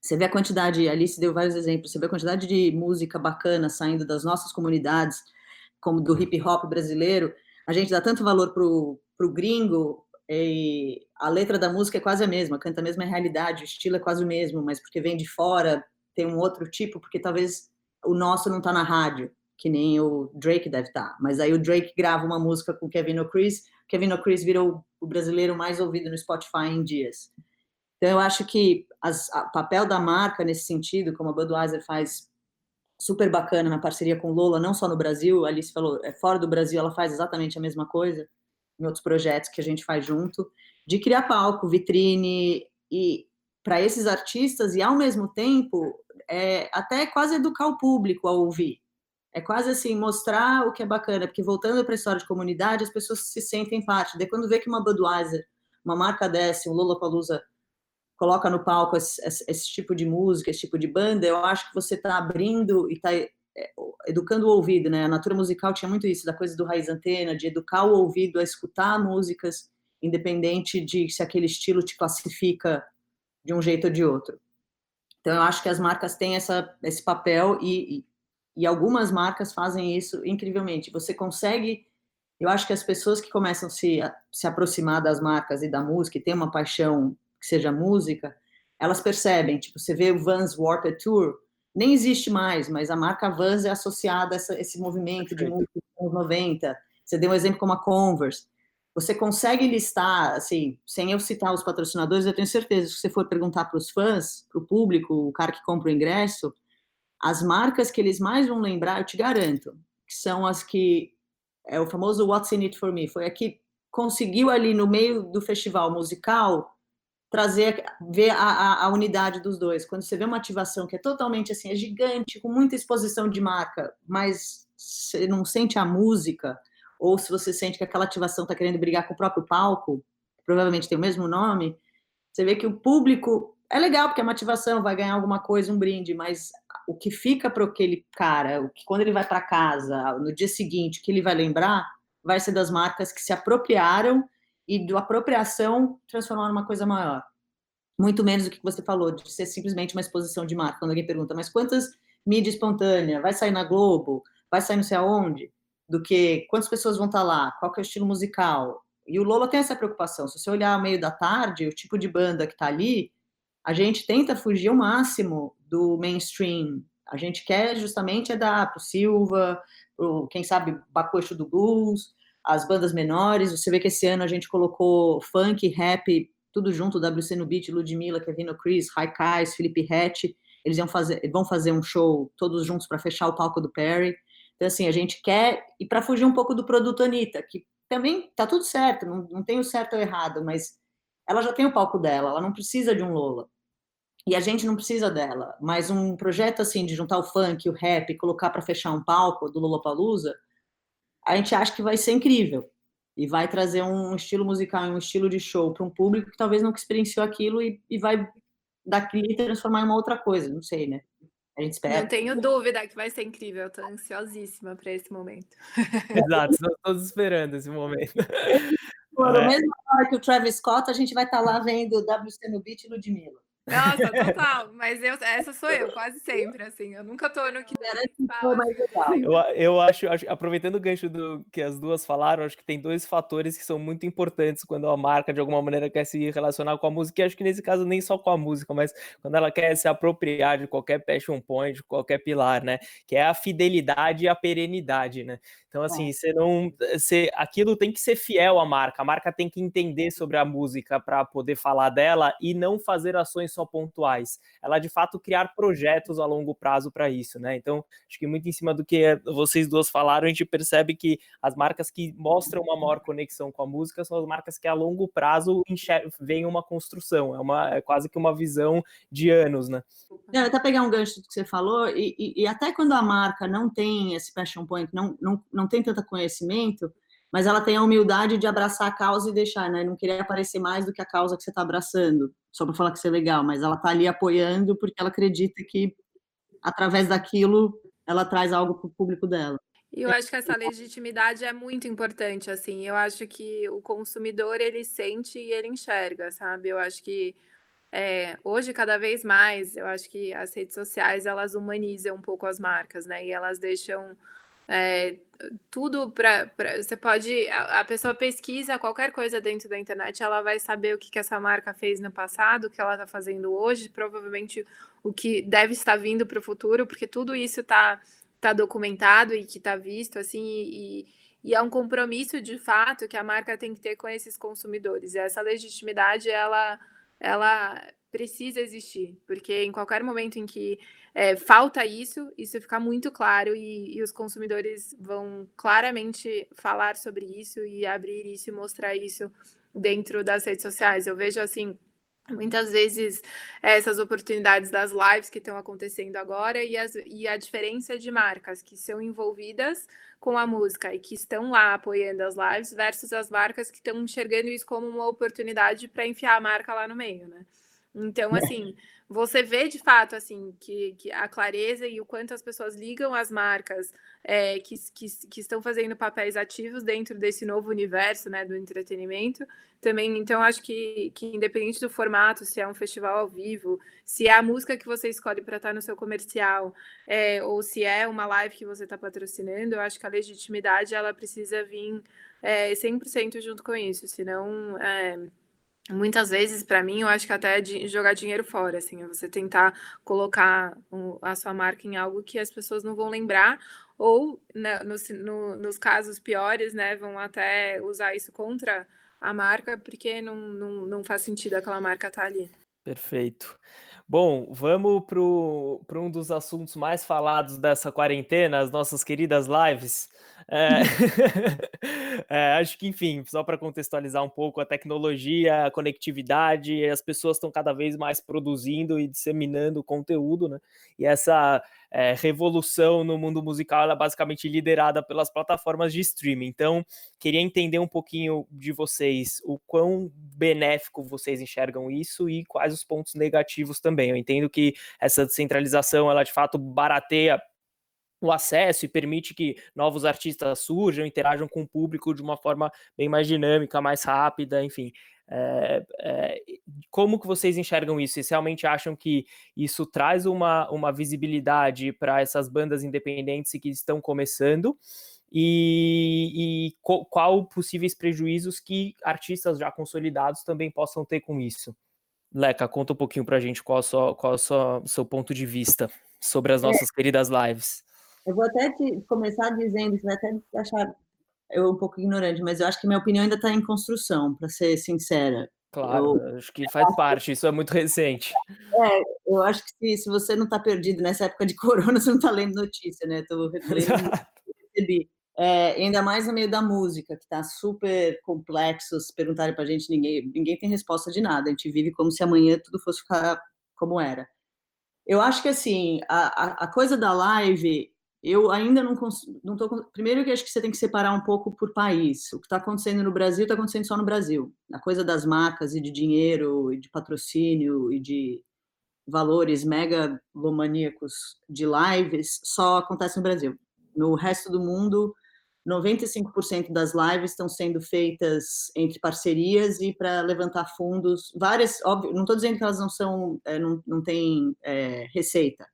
Você vê a quantidade, Alice deu vários exemplos, você vê a quantidade de música bacana saindo das nossas comunidades, como do hip hop brasileiro, a gente dá tanto valor pro, pro gringo e a letra da música é quase a mesma, canta a mesma realidade, o estilo é quase o mesmo, mas porque vem de fora, tem um outro tipo, porque talvez o nosso não tá na rádio, que nem o Drake deve estar. Tá. Mas aí o Drake grava uma música com Kevin O'Chris, Kevin O'Chris virou o brasileiro mais ouvido no Spotify em dias. Então eu acho que o papel da marca nesse sentido, como a Budweiser faz super bacana na parceria com Lola, não só no Brasil, a Alice falou, é, fora do Brasil ela faz exatamente a mesma coisa, em outros projetos que a gente faz junto, de criar palco, vitrine, e para esses artistas, e ao mesmo tempo é até quase educar o público a ouvir. É quase assim, mostrar o que é bacana, porque voltando para a história de comunidade, as pessoas se sentem parte. Daí quando vê que uma Budweiser, uma marca dessa, um Lollapalooza, coloca no palco esse, esse, tipo de música, esse tipo de banda, eu acho que você está abrindo e está é, educando o ouvido, né? A natura musical tinha muito isso, da coisa do raiz antena, de educar o ouvido a escutar músicas, independente de se aquele estilo te classifica de um jeito ou de outro. Então, eu acho que as marcas têm essa, esse papel e, e, e algumas marcas fazem isso incrivelmente. Você consegue. Eu acho que as pessoas que começam a se, a se aproximar das marcas e da música e têm uma paixão que seja música, elas percebem. Tipo, você vê o Vans Warped Tour, nem existe mais, mas a marca Vans é associada a essa, esse movimento de música dos anos 90. Você deu um exemplo como a Converse você consegue listar, assim, sem eu citar os patrocinadores, eu tenho certeza, se você for perguntar para os fãs, para o público, o cara que compra o ingresso, as marcas que eles mais vão lembrar, eu te garanto, que são as que é o famoso What's in It for Me, foi a que conseguiu ali no meio do festival musical trazer, ver a, a, a, unidade dos dois. Quando você vê uma ativação que é totalmente assim, é gigante, com muita exposição de marca, mas você não sente a música, ou se você sente que aquela ativação está querendo brigar com o próprio palco, provavelmente tem o mesmo nome, você vê que o público é legal, porque é uma ativação, vai ganhar alguma coisa, um brinde, mas o que fica para aquele cara, o que quando ele vai para casa, no dia seguinte, que ele vai lembrar, vai ser das marcas que se apropriaram e do apropriação transformar numa coisa maior. Muito menos do que você falou, de ser simplesmente uma exposição de marca. Quando alguém pergunta, mas quantas mídia espontânea? Vai sair na Globo? Vai sair não sei aonde? Do que quantas pessoas vão estar lá, qual é o estilo musical. E o Lola tem essa preocupação. Se você olhar ao meio da tarde, o tipo de banda que está ali, a gente tenta fugir ao máximo do mainstream. A gente quer justamente é dar para o Silva, pro, quem sabe Bacuxo do Blues, as bandas menores. Você vê que esse ano a gente colocou funk, rap, tudo junto, WC no Beat, Ludmilla, Kevin Chris, Raikais, Felipe Hatch. Eles vão fazer, vão fazer um show todos juntos para fechar o palco do Perry. Então, assim, a gente quer, e para fugir um pouco do produto Anitta, que também tá tudo certo, não, não tem o certo ou errado, mas ela já tem o palco dela, ela não precisa de um Lola. E a gente não precisa dela, mas um projeto assim de juntar o funk, o rap, colocar para fechar um palco do Lollapalooza, a gente acha que vai ser incrível e vai trazer um estilo musical, um estilo de show para um público que talvez nunca experienciou aquilo e, e vai daqui transformar em uma outra coisa, não sei, né? A gente espera. Não tenho dúvida que vai ser incrível. Eu tô ansiosíssima para esse momento. [laughs] Exato, estamos todos esperando esse momento. Por é. mesma hora que o Travis Scott, a gente vai estar tá lá vendo o WC no Beat e Ludmilla. Nossa, total. Mas eu, essa sou eu, quase sempre, assim. Eu nunca tô no que. Eu, eu acho, acho, aproveitando o gancho do que as duas falaram, acho que tem dois fatores que são muito importantes quando a marca, de alguma maneira, quer se relacionar com a música. E acho que nesse caso, nem só com a música, mas quando ela quer se apropriar de qualquer passion point, de qualquer pilar, né? Que é a fidelidade e a perenidade, né? Então, assim, você não. Você, aquilo tem que ser fiel à marca. A marca tem que entender sobre a música para poder falar dela e não fazer ações só pontuais. Ela, de fato, criar projetos a longo prazo para isso, né? Então, acho que muito em cima do que vocês duas falaram, a gente percebe que as marcas que mostram uma maior conexão com a música são as marcas que a longo prazo veem uma construção. É, uma, é quase que uma visão de anos, né? É, até pegar um gancho do que você falou, e, e, e até quando a marca não tem esse passion point, não, não não tem tanto conhecimento, mas ela tem a humildade de abraçar a causa e deixar, né? Não querer aparecer mais do que a causa que você está abraçando, só para falar que isso é legal, mas ela está ali apoiando porque ela acredita que através daquilo ela traz algo para o público dela. E eu acho que essa legitimidade é muito importante, assim. Eu acho que o consumidor ele sente e ele enxerga, sabe? Eu acho que é, hoje cada vez mais, eu acho que as redes sociais elas humanizam um pouco as marcas, né? E elas deixam é, tudo para você pode a, a, pessoa pesquisa qualquer coisa dentro da internet ela vai saber o que, que essa marca fez no passado o que ela está fazendo hoje provavelmente o que deve estar vindo para o futuro porque tudo isso está tá documentado e que está visto assim e, e é um compromisso de fato que a marca tem que ter com esses consumidores. E essa legitimidade ela ela precisa existir porque em qualquer momento em que é, falta isso, isso fica muito claro e, e, os consumidores vão claramente falar sobre isso e abrir isso e mostrar isso dentro das redes sociais. Eu vejo assim muitas vezes essas oportunidades das lives que estão acontecendo agora e, as, e a diferença de marcas que são envolvidas com a música e que estão lá apoiando as lives versus as marcas que estão enxergando isso como uma oportunidade para enfiar a marca lá no meio, né? Então, é. assim, você vê de fato assim que, que, a clareza e o quanto as pessoas ligam as marcas é, que, que, que, estão fazendo papéis ativos dentro desse novo universo né, do entretenimento também então acho que, que independente do formato se é um festival ao vivo se é a música que você escolhe para estar no seu comercial é, ou se é uma live que você está patrocinando eu acho que a legitimidade ela precisa vir é, 100% junto com isso senão é, muitas vezes para mim eu acho que até é jogar dinheiro fora assim é você tentar colocar a sua marca em algo que as pessoas não vão lembrar ou né, no, no, nos casos piores né vão até usar isso contra a marca porque não, não, não faz sentido aquela marca estar tá ali perfeito Bom, vamos para um dos assuntos mais falados dessa quarentena, as nossas queridas lives. É, [laughs] é, acho que, enfim, só para contextualizar um pouco a tecnologia, a conectividade, as pessoas estão cada vez mais produzindo e disseminando conteúdo, né? E essa é, revolução no mundo musical é basicamente liderada pelas plataformas de streaming. Então, queria entender um pouquinho de vocês, o quão benéfico vocês enxergam isso e quais os pontos negativos também. Eu entendo que essa descentralização, ela de fato barateia o acesso e permite que novos artistas surjam, interajam com o público de uma forma bem mais dinâmica, mais rápida, enfim. É, é, como que vocês enxergam isso? Vocês realmente acham que isso traz uma, uma visibilidade para essas bandas independentes que estão começando? E, e qual, qual possíveis prejuízos que artistas já consolidados também possam ter com isso? Leca, conta um pouquinho para a gente qual, é qual é o seu ponto de vista sobre as é. nossas é. queridas lives. Eu vou até te começar dizendo, você vai até achar eu um pouco ignorante, mas eu acho que minha opinião ainda está em construção, para ser sincera. Claro, eu, acho que faz parte, isso é muito recente. É, eu acho que se, se você não está perdido nessa época de [laughs] corona, você não está lendo notícia, né? Estou recebi. É, ainda mais no meio da música, que está super complexo. Se perguntarem para a gente, ninguém, ninguém tem resposta de nada. A gente vive como se amanhã tudo fosse ficar como era. Eu acho que assim, a, a, a coisa da live eu ainda não não primeiro que acho que você tem que separar um pouco por país. O que está acontecendo no Brasil está acontecendo só no Brasil. A coisa das marcas e de dinheiro e de patrocínio e de valores megalomaníacos de lives só acontece no Brasil. No resto do mundo, 95% das lives estão sendo feitas entre parcerias e para levantar fundos. Várias, óbvio, não estou dizendo que elas não são, é, não, não têm é, receita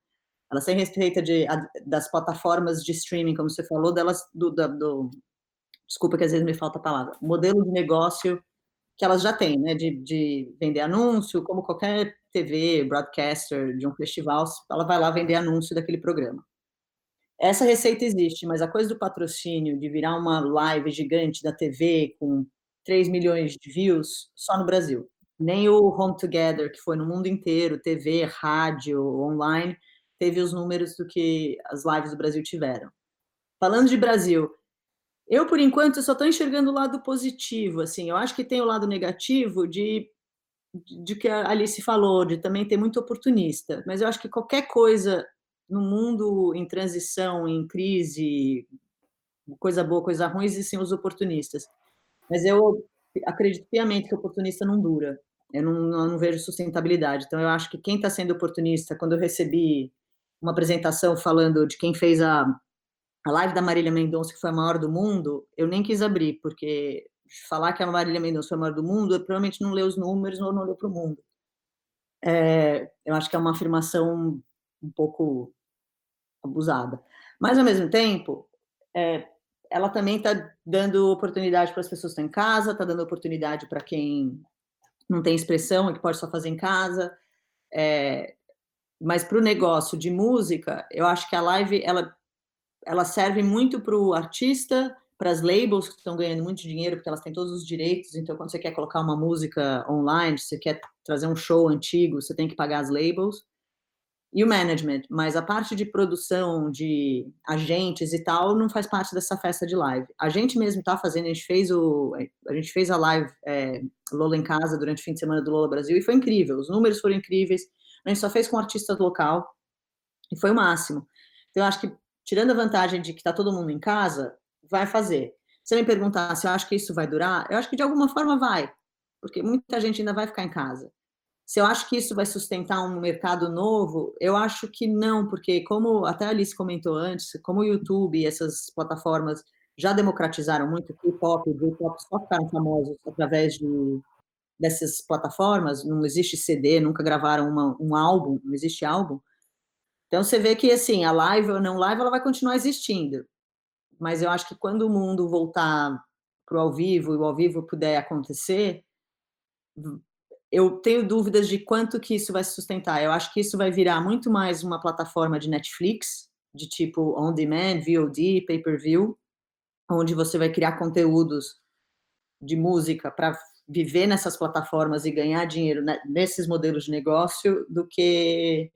elas têm receita de, das plataformas de streaming, como você falou, delas do, do, do, desculpa que às vezes me falta a palavra, modelo de negócio que elas já têm, né, de, de vender anúncio, como qualquer TV, broadcaster de um festival, ela vai lá vender anúncio daquele programa. Essa receita existe, mas a coisa do patrocínio, de virar uma live gigante da TV com 3 milhões de views, só no Brasil. Nem o Home Together, que foi no mundo inteiro, TV, rádio, online, teve os números do que as lives do Brasil tiveram. Falando de Brasil, eu, por enquanto, só estou enxergando o lado positivo. Assim, eu acho que tem o lado negativo de, de que a Alice falou, de também ter muito oportunista. Mas eu acho que qualquer coisa no mundo em transição, em crise, coisa boa, coisa ruim, existem os oportunistas. Mas eu acredito piamente que oportunista não dura. Eu não, não vejo sustentabilidade. Então, eu acho que quem está sendo oportunista, quando eu recebi uma apresentação falando de quem fez a, a live da Marília Mendonça, que foi a maior do mundo, eu nem quis abrir, porque falar que a Marília Mendonça foi a maior do mundo, eu provavelmente não leu os números ou não olhou para o mundo. É, eu acho que é uma afirmação um pouco abusada. Mas, ao mesmo tempo, é, ela também está dando oportunidade para as pessoas que estão em casa, está dando oportunidade para quem não tem expressão e que pode só fazer em casa. É, mas para o negócio de música, eu acho que a live ela, ela serve muito para o artista, para as labels que estão ganhando muito dinheiro, porque elas têm todos os direitos. Então, quando você quer colocar uma música online, você quer trazer um show antigo, você tem que pagar as labels. e o management, mas a parte de produção, de agentes e tal, não faz parte dessa festa de live. A gente mesmo está fazendo, a gente fez o, a gente fez a live é, Lola em casa durante o fim de semana do Lola Brasil e foi incrível. Os números foram incríveis. A gente só fez com artistas local e foi o máximo. Então, eu acho que tirando a vantagem de que está todo mundo em casa, vai fazer. Se me perguntar se eu acho que isso vai durar, eu acho que de alguma forma vai, porque muita gente ainda vai ficar em casa. Se eu acho que isso vai sustentar um mercado novo, eu acho que não, porque como até a Alice comentou antes, como o YouTube e essas plataformas já democratizaram muito o K-pop, o J-pop só ficaram famosos através de, dessas plataformas, não existe CD, nunca gravaram uma, um álbum, não existe álbum. Então você vê que assim, a live ou não live, ela vai continuar existindo. Mas eu acho que quando o mundo voltar para o ao vivo e o ao vivo puder acontecer, eu tenho dúvidas de quanto que isso vai se sustentar. Eu acho que isso vai virar muito mais uma plataforma de Netflix, de tipo on demand, VOD, pay-per-view, onde você vai criar conteúdos de música para viver nessas plataformas e ganhar dinheiro nesses modelos de negócio do que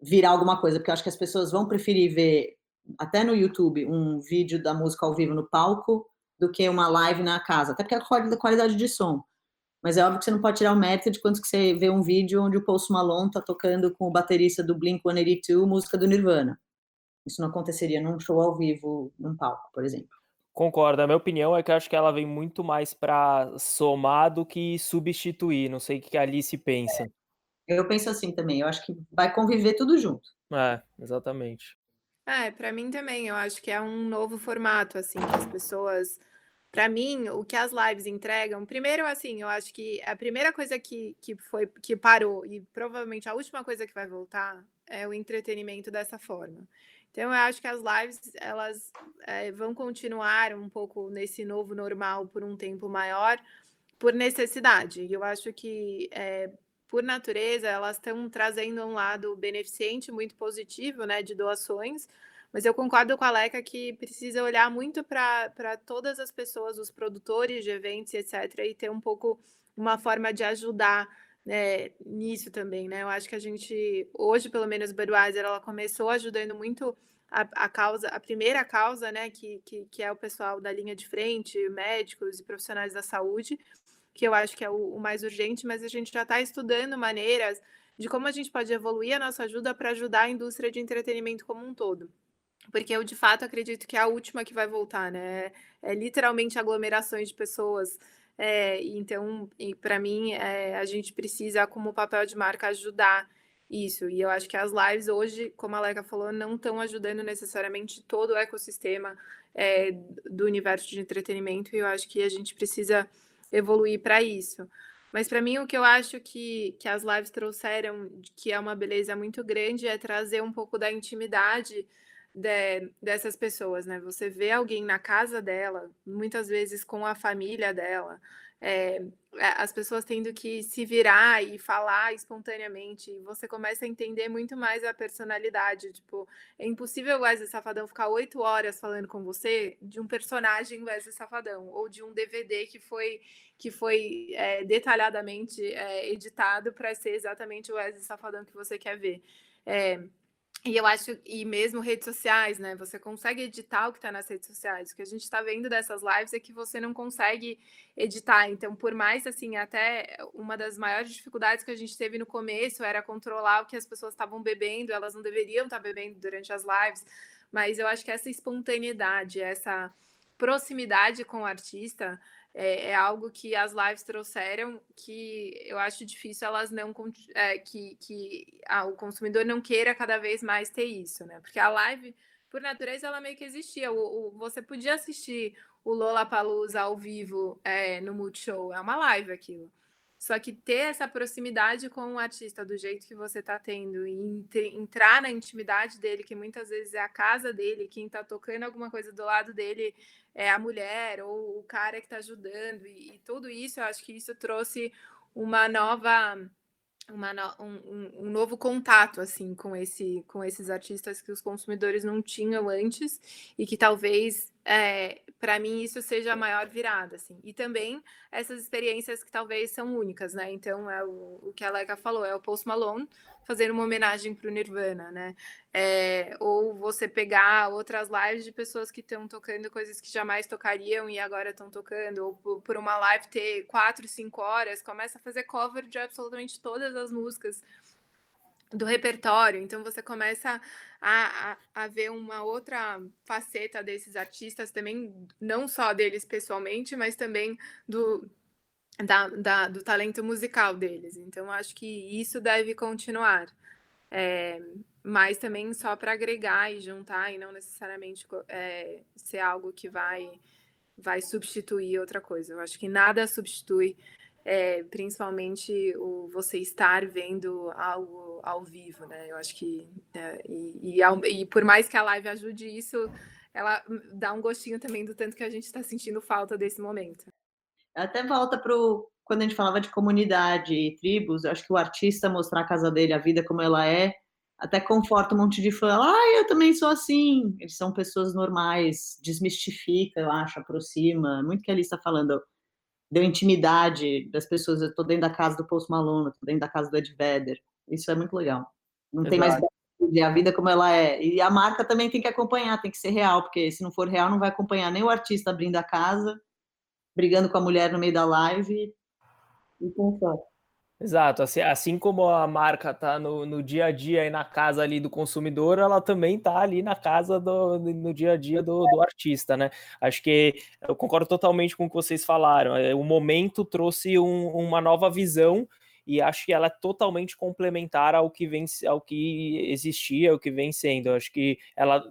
virar alguma coisa, porque eu acho que as pessoas vão preferir ver até no YouTube um vídeo da música ao vivo no palco do que uma live na casa, até porque a qualidade de som. Mas é óbvio que você não pode tirar o mérito de quando você vê um vídeo onde o Post Malone tá tocando com o baterista do Blink-182 música do Nirvana. Isso não aconteceria num show ao vivo, num palco, por exemplo. Concordo. A minha opinião é que eu acho que ela vem muito mais para somar do que substituir. Não sei o que a Alice pensa. É, eu penso assim também. Eu acho que vai conviver tudo junto. É, exatamente. É, para mim também. Eu acho que é um novo formato, assim, que as pessoas para mim, o que as lives entregam, primeiro, assim, eu acho que a primeira coisa que, que foi que parou e provavelmente a última coisa que vai voltar é o entretenimento dessa forma. Então, eu acho que as lives elas é, vão continuar um pouco nesse novo normal por um tempo maior, por necessidade. E eu acho que é, por natureza elas estão trazendo um lado beneficente muito positivo, né, de doações mas eu concordo com a Leca que precisa olhar muito para todas as pessoas, os produtores de eventos, etc., e ter um pouco uma forma de ajudar né, nisso também, né? Eu acho que a gente, hoje, pelo menos, Budweiser, ela começou ajudando muito a, a causa, a primeira causa, né, que, que, que, é o pessoal da linha de frente, médicos e profissionais da saúde, que eu acho que é o, o mais urgente, mas a gente já está estudando maneiras de como a gente pode evoluir a nossa ajuda para ajudar a indústria de entretenimento como um todo porque eu de fato acredito que é a última que vai voltar, né? É literalmente aglomerações de pessoas. É, então, para mim, é, a gente precisa, como papel de marca, ajudar isso. E eu acho que as lives hoje, como a Leca falou, não estão ajudando necessariamente todo o ecossistema é, do universo de entretenimento, e eu acho que a gente precisa evoluir para isso. Mas para mim, o que eu acho que, que as lives trouxeram, que é uma beleza muito grande, é trazer um pouco da intimidade de, dessas pessoas, né? Você vê alguém na casa dela, muitas vezes com a família dela, é, as pessoas tendo que se virar e falar espontaneamente, e você começa a entender muito mais a personalidade. Tipo, é impossível o Wesley Safadão ficar oito horas falando com você de um personagem Wesley Safadão, ou de um DVD que foi, que foi é, detalhadamente é, editado para ser exatamente o Wesley Safadão que você quer ver. É, e eu acho, e mesmo redes sociais, né? Você consegue editar o que está nas redes sociais. O que a gente está vendo dessas lives é que você não consegue editar. Então, por mais assim, até uma das maiores dificuldades que a gente teve no começo era controlar o que as pessoas estavam bebendo, elas não deveriam estar tá bebendo durante as lives. Mas eu acho que essa espontaneidade, essa proximidade com o artista é, é, algo que as lives trouxeram que eu acho difícil elas não é, que, que ah, o consumidor não queira cada vez mais ter isso, né? Porque a live, por natureza, ela meio que existia. O, o você podia assistir o Lola Palusa ao vivo é, no Multishow, é uma live aquilo. Só que ter essa proximidade com o artista do jeito que você está tendo e entrar na intimidade dele, que muitas vezes é a casa dele, quem está tocando alguma coisa do lado dele é a mulher ou o cara que está ajudando, e, e, tudo isso, eu acho que isso trouxe uma nova. Uma no, um, um, novo contato assim com esse com esses artistas que os consumidores não tinham antes e que talvez é, para mim isso seja a maior virada, assim. E também essas experiências que talvez são únicas, né? Então é o, o que a Lega falou, é o Post Malone fazendo uma homenagem para o Nirvana, né? É, ou você pegar outras lives de pessoas que estão tocando coisas que jamais tocariam e agora estão tocando, ou por uma live ter quatro, cinco horas, começa a fazer cover de absolutamente todas as músicas do repertório. Então você começa a, a, a, ver uma outra faceta desses artistas também, não só deles pessoalmente, mas também do, da, da, do talento musical deles. Então acho que isso deve continuar. É, mas também só para agregar e juntar e não necessariamente é, ser algo que vai vai substituir outra coisa. Eu acho que nada substitui é, principalmente o você estar vendo algo ao vivo, né? Eu acho que é, e, e, e, por mais que a live ajude isso, ela dá um gostinho também do tanto que a gente está sentindo falta desse momento. Até volta para quando a gente falava de comunidade e tribos, eu acho que o artista mostrar a casa dele, a vida como ela é, até conforta um monte de fã. Ah, eu também sou assim. Eles são pessoas normais, desmistifica, eu acho, aproxima. Muito que a Alice está falando deu intimidade das pessoas. Eu tô dentro da casa do Post Malone, tô dentro da casa do Ed Vedder. Isso é muito legal. Não tem mais a vida como ela é. E a marca também tem que acompanhar, tem que ser real, porque se não for real, não vai acompanhar nem o artista abrindo a casa, brigando com a mulher no meio da live e com Exato, assim, assim como a marca está no, no dia a dia e na casa ali do consumidor, ela também está ali na casa do no dia a dia do, do, artista, né? Acho que eu concordo totalmente com o que vocês falaram. É, o momento trouxe um, uma nova visão e acho que ela é totalmente complementar ao que vem ao que existia, ao que vem sendo. Acho que ela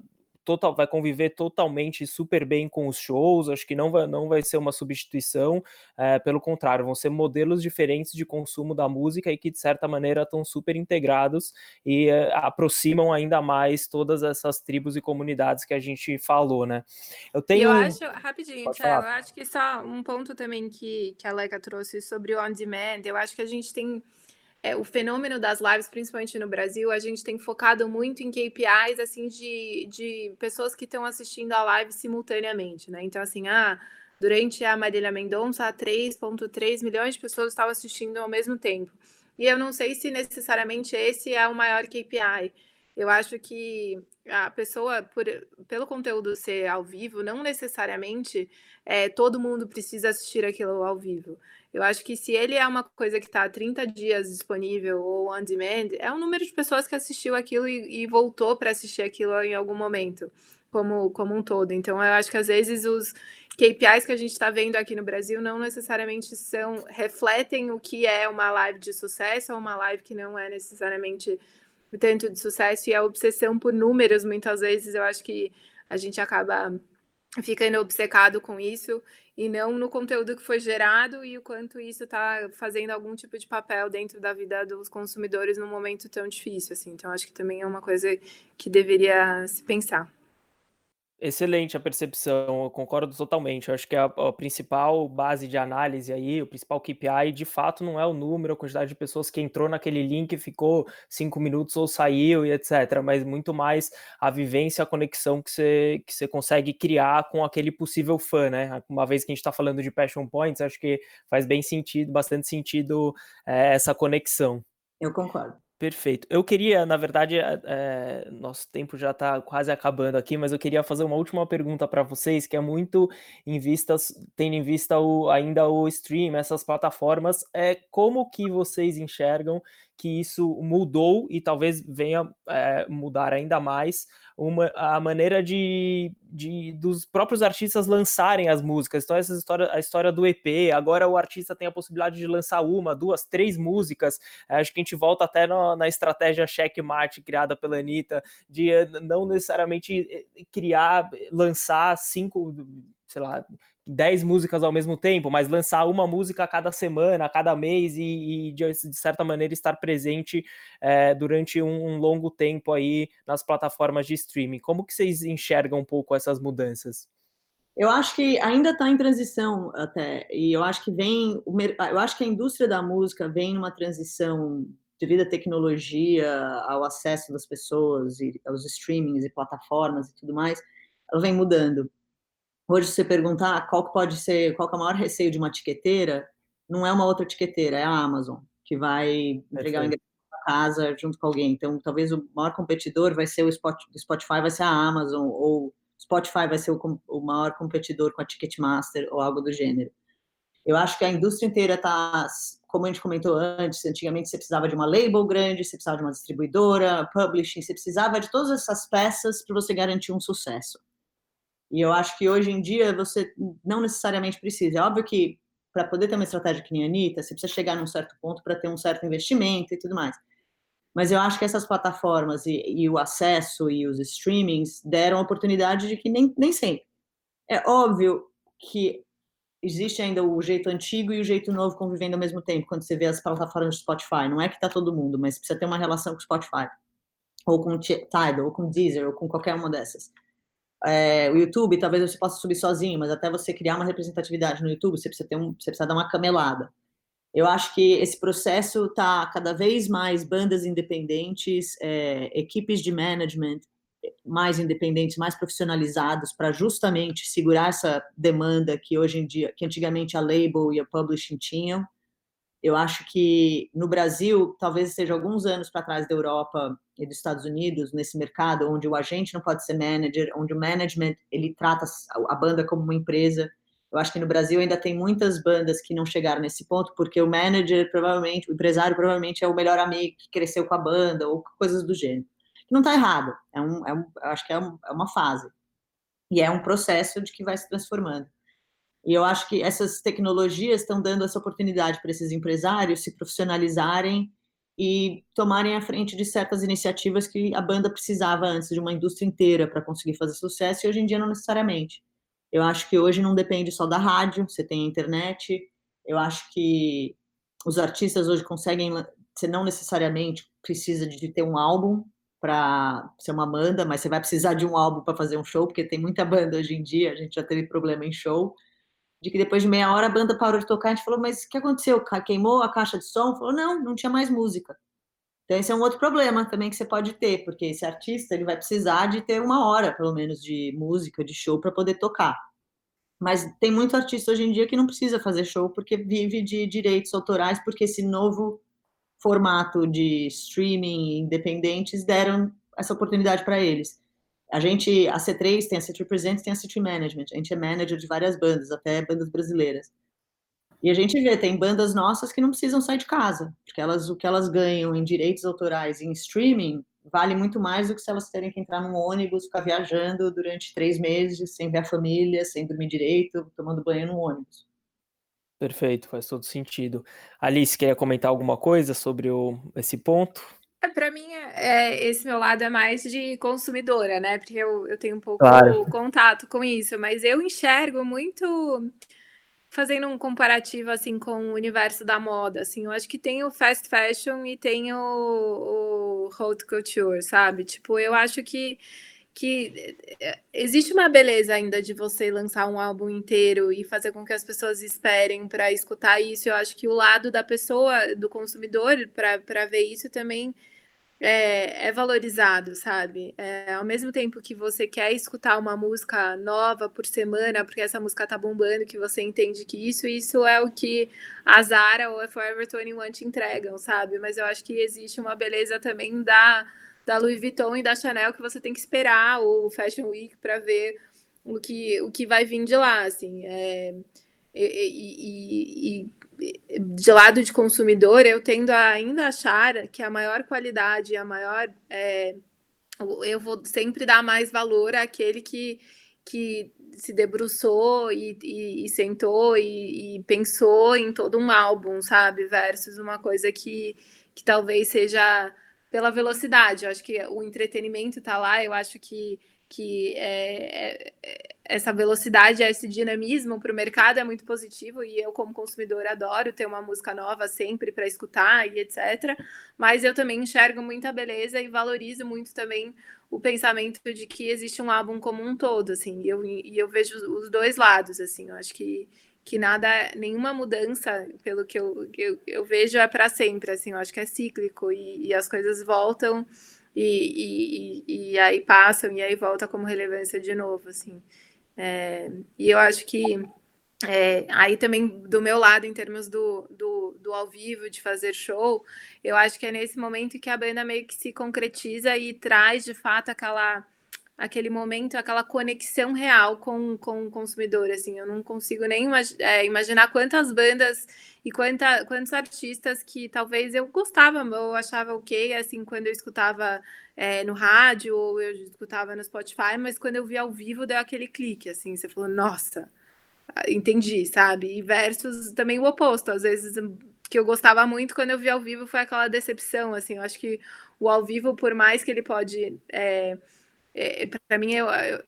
total, vai conviver totalmente super bem com os shows, acho que não vai, não vai ser uma substituição, é, pelo contrário, vão ser modelos diferentes de consumo da música e que, de certa maneira, estão super integrados e é, aproximam ainda mais todas essas tribos e comunidades que a gente falou, né? Eu tenho. Eu acho, rapidinho, eu acho que só um ponto também que, que a Leca trouxe sobre o on demand, eu acho que a gente tem é, o fenômeno das lives, principalmente no Brasil, a gente tem focado muito em KPIs assim de, de pessoas que estão assistindo a live simultaneamente, né? Então, assim, ah, durante a Marília Mendonça, 3,3 milhões de pessoas estavam assistindo ao mesmo tempo. E eu não sei se necessariamente esse é o maior KPI. Eu acho que a pessoa, por, pelo conteúdo ser ao vivo, não necessariamente é, todo mundo precisa assistir aquilo ao vivo. Eu acho que se ele é uma coisa que está 30 dias disponível ou on demand, é o número de pessoas que assistiu aquilo e, e voltou para assistir aquilo em algum momento, como, como um todo. Então, eu acho que às vezes os KPIs que a gente está vendo aqui no Brasil não necessariamente são refletem o que é uma live de sucesso ou uma live que não é necessariamente tanto de sucesso e a obsessão por números muitas vezes eu acho que a gente acaba ficando obcecado com isso e não no conteúdo que foi gerado e o quanto isso está fazendo algum tipo de papel dentro da vida dos consumidores num momento tão difícil, assim. Então, acho que também é uma coisa que deveria se pensar. Excelente a percepção, eu concordo totalmente. Eu acho que a, a, principal base de análise aí, o principal KPI, de fato, não é o número, a quantidade de pessoas que entrou naquele link, ficou cinco minutos ou saiu e etc. Mas muito mais a vivência, a conexão que você, que você consegue criar com aquele possível fã, né? Uma vez que a gente está falando de passion points, acho que faz bem sentido, bastante sentido é, essa conexão. Eu concordo. Perfeito. Eu queria, na verdade, é, nosso tempo já está quase acabando aqui, mas eu queria fazer uma última pergunta para vocês, que é muito em vista, tendo em vista o, ainda o stream, essas plataformas, é como que vocês enxergam que isso mudou e talvez venha é, mudar ainda mais uma, a maneira de, de dos próprios artistas lançarem as músicas. Então, essa história, a história do EP, agora o artista tem a possibilidade de lançar uma, duas, três músicas. Acho que a gente volta até no, na estratégia checkmate criada pela Anitta, de eh, não necessariamente eh, criar, lançar cinco, sei lá, 10 músicas ao mesmo tempo, mas lançar uma música a cada semana, a cada mês e, e de, de, certa maneira estar presente é, durante um, um, longo tempo aí nas plataformas de streaming. Como que vocês enxergam um pouco essas mudanças? Eu acho que ainda está em transição até, e eu acho que vem, eu acho que a indústria da música vem numa transição devido à tecnologia, ao acesso das pessoas e aos streamings e plataformas e tudo mais, ela vem mudando. Hoje você perguntar qual pode ser, qual é o maior receio de uma etiqueteira, não é uma outra etiqueteira, é a Amazon, que vai entregar o endereço da casa junto com alguém. Então, talvez o maior competidor vai ser o Spotify, vai ser a Amazon, ou Spotify vai ser o, o maior competidor com a Ticketmaster ou algo do gênero. Eu acho que a indústria inteira está, como a gente comentou antes, antigamente você precisava de uma label grande, você precisava de uma distribuidora, publishing, você precisava de todas essas peças para você garantir um sucesso. E eu acho que hoje em dia você não necessariamente precisa. É óbvio que para poder ter uma estratégia que nem a Anitta, você precisa chegar num certo ponto para ter um certo investimento e tudo mais. Mas eu acho que essas plataformas e, e o acesso e os streamings deram a oportunidade de que nem, nem sempre. É óbvio que existe ainda o jeito antigo e o jeito novo convivendo ao mesmo tempo, quando você vê as plataformas do Spotify. Não é que está todo mundo, mas precisa ter uma relação com o Spotify, ou com o Tidal, ou com o Deezer, ou com qualquer uma dessas. É, o YouTube, talvez você possa subir sozinho, mas até você criar uma representatividade no YouTube, você precisa ter um, você precisa dar uma camelada. Eu acho que esse processo está cada vez mais bandas independentes, é, equipes de management mais independentes, mais profissionalizados para justamente segurar essa demanda que hoje em dia, que antigamente a label e a publishing tinham. Eu acho que no Brasil, talvez esteja alguns anos para trás da Europa e dos Estados Unidos, nesse mercado onde o agente não pode ser manager, onde o management ele trata a banda como uma empresa. Eu acho que no Brasil ainda tem muitas bandas que não chegaram nesse ponto, porque o manager provavelmente, o empresário provavelmente é o melhor amigo que cresceu com a banda ou coisas do gênero. Não está errado, é um, é um, acho que é, um, é uma fase. E é um processo de que vai se transformando. E eu acho que essas tecnologias estão dando essa oportunidade para esses empresários se profissionalizarem e tomarem a frente de certas iniciativas que a banda precisava antes de uma indústria inteira para conseguir fazer sucesso e hoje em dia não necessariamente. Eu acho que hoje não depende só da rádio, você tem a internet. Eu acho que os artistas hoje conseguem, você não necessariamente precisa de ter um álbum para ser uma banda, mas você vai precisar de um álbum para fazer um show, porque tem muita banda hoje em dia, a gente já teve problema em show de que depois de meia hora a banda parou de tocar, a gente falou, mas o que aconteceu? Queimou a caixa de som? Falou, não, não tinha mais música. Então esse é um outro problema também que você pode ter, porque esse artista ele vai precisar de ter uma hora, pelo menos, de música, de show para poder tocar. Mas tem muito artista hoje em dia que não precisa fazer show porque vive de direitos autorais, porque esse novo formato de streaming independentes deram essa oportunidade para eles. A gente, a C3 tem a C3 Presents, tem a C3 Management. A gente é manager de várias bandas, até bandas brasileiras. E a gente vê, tem bandas nossas que não precisam sair de casa, porque elas, o que elas ganham em direitos autorais em streaming vale muito mais do que se elas terem que entrar num ônibus, ficar viajando durante três meses, sem ver a família, sem dormir direito, tomando banho no ônibus. Perfeito, faz todo sentido. Alice, queria comentar alguma coisa sobre o, esse ponto? É, para mim, é, é, esse meu lado é mais de consumidora, né? Porque eu, eu tenho um pouco claro. contato com isso, mas eu enxergo muito fazendo um comparativo assim com o universo da moda, assim, eu acho que tem o fast fashion e tem o, o haute couture, sabe? Tipo, eu acho que que é, existe uma beleza ainda de você lançar um álbum inteiro e fazer com que as pessoas esperem para escutar isso. Eu acho que o lado da pessoa, do consumidor, para ver isso também é, é valorizado, sabe? É, ao mesmo tempo que você quer escutar uma música nova por semana, porque essa música tá bombando, que você entende que isso, isso é o que a Zara ou a Forever 21 te entregam, sabe? Mas eu acho que existe uma beleza também da, da Louis Vuitton e da Chanel que você tem que esperar o Fashion Week para ver o que, o que vai vir de lá, assim. É, e, e, e, de lado de consumidor, eu tendo a ainda achar que a maior qualidade, a maior. É, eu vou sempre dar mais valor àquele que, que se debruçou e, e, e sentou e, e, pensou em todo um álbum, sabe? Versus uma coisa que, que talvez seja pela velocidade. Eu acho que o entretenimento está lá, eu acho que que é, é, essa velocidade, esse dinamismo para o mercado é muito positivo e eu, como consumidor, adoro ter uma música nova sempre para escutar e etc. Mas eu também enxergo muita beleza e valorizo muito também o pensamento de que existe um álbum como um todo, assim, e eu, e eu vejo os dois lados, assim, eu acho que, que nada, nenhuma mudança, pelo que eu, eu, eu vejo, é para sempre, assim, eu acho que é cíclico e, e as coisas voltam e, e, e, aí passam e aí volta como relevância de novo, assim. É, e eu acho que é, aí também do meu lado, em termos do, do, do, ao vivo, de fazer show, eu acho que é nesse momento que a banda meio que se concretiza e traz de fato aquela aquele momento, aquela conexão real com, com o consumidor. Assim, eu não consigo nem imag é, imaginar quantas bandas e quanta, quantos artistas que talvez eu gostava, eu achava ok, assim, quando eu escutava é, no rádio ou eu escutava no Spotify, mas quando eu vi ao vivo deu aquele clique, assim, você falou, nossa entendi, sabe? E versus também o oposto, às vezes que eu gostava muito quando eu vi ao vivo foi aquela decepção, assim, eu acho que o ao vivo, por mais que ele pode é, é, para mim, eu, eu,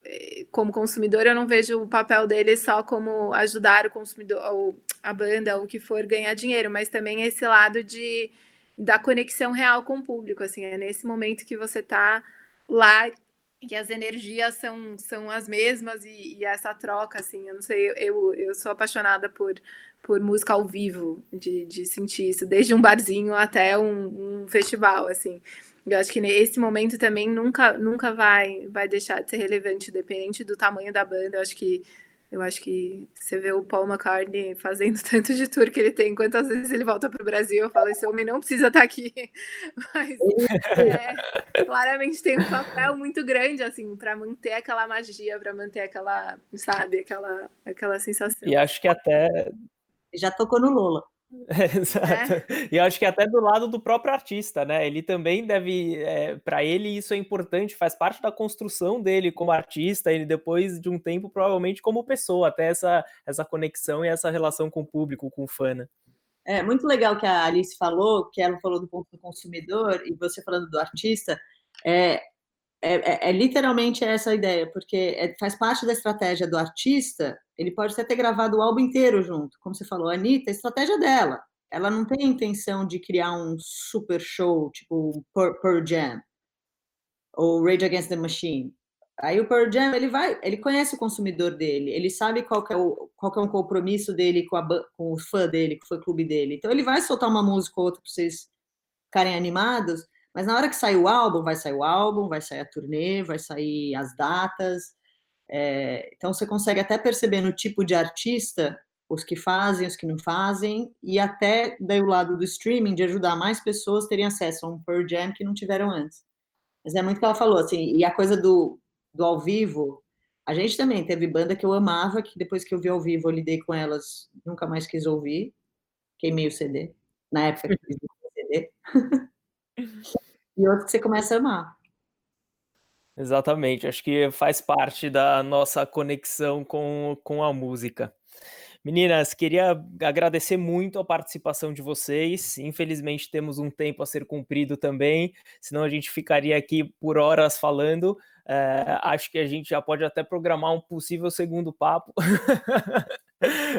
como consumidor, eu não vejo o papel dele só como ajudar o consumidor, ou a banda, ou o que for, ganhar dinheiro, mas também esse lado de da conexão real com o público, assim, é nesse momento que você está lá que as energias são, são as mesmas e, e, essa troca, assim, eu não sei, eu, eu sou apaixonada por, por música ao vivo, de, de sentir isso, desde um barzinho até um, um festival, assim. Eu acho que nesse momento também nunca, nunca vai, vai deixar de ser relevante, dependente do tamanho da banda. Eu acho que eu acho que você vê o Paul McCartney fazendo [laughs] tanto de tour que ele tem, quantas vezes ele volta para o Brasil, eu falo, esse homem não precisa estar tá aqui. [laughs] Mas é, claramente tem um papel muito grande, assim, para manter aquela magia, para manter aquela, sabe, aquela, aquela sensação. E acho que até. Já tocou no Lola. [laughs] exato. É. E acho que até do lado do próprio artista, né? Ele também deve, é, para ele isso é importante, faz parte da construção dele como artista. Ele depois de um tempo provavelmente como pessoa, até essa essa conexão e essa relação com o público, com o fã. Né? É muito legal que a Alice falou, que ela falou do ponto do consumidor e você falando do artista. É, é, é, é, literalmente essa a ideia, porque é, faz parte da estratégia do artista. Ele pode até ter gravado o álbum inteiro junto, como você falou, a Anitta, a estratégia dela. Ela não tem a intenção de criar um super show, tipo Pearl Jam ou Rage Against the Machine. Aí o Pearl Jam, ele vai, ele conhece o consumidor dele, ele sabe qual é o, qual é o compromisso dele com, a, com o fã dele, com o fã clube dele. Então ele vai soltar uma música ou outra para vocês ficarem animados, mas na hora que sair o álbum, vai sair o álbum, vai sair a turnê, vai sair as datas. É, então você consegue até perceber no tipo de artista os que fazem, os que não fazem, e até daí o lado do streaming de ajudar mais pessoas terem acesso a um Pearl Jam que não tiveram antes. Mas é muito o que ela falou, assim, e a coisa do, do ao vivo, a gente também teve banda que eu amava, que depois que eu vi ao vivo, eu lidei com elas, nunca mais quis ouvir, queimei o CD, na época que eu quis o CD. [laughs] e outro que você começa a amar. Exatamente, acho que faz parte da nossa conexão com, com a música. Meninas, queria agradecer muito a participação de vocês. Infelizmente, temos um tempo a ser cumprido também, senão a gente ficaria aqui por horas falando. É, acho que a gente já pode até programar um possível segundo papo.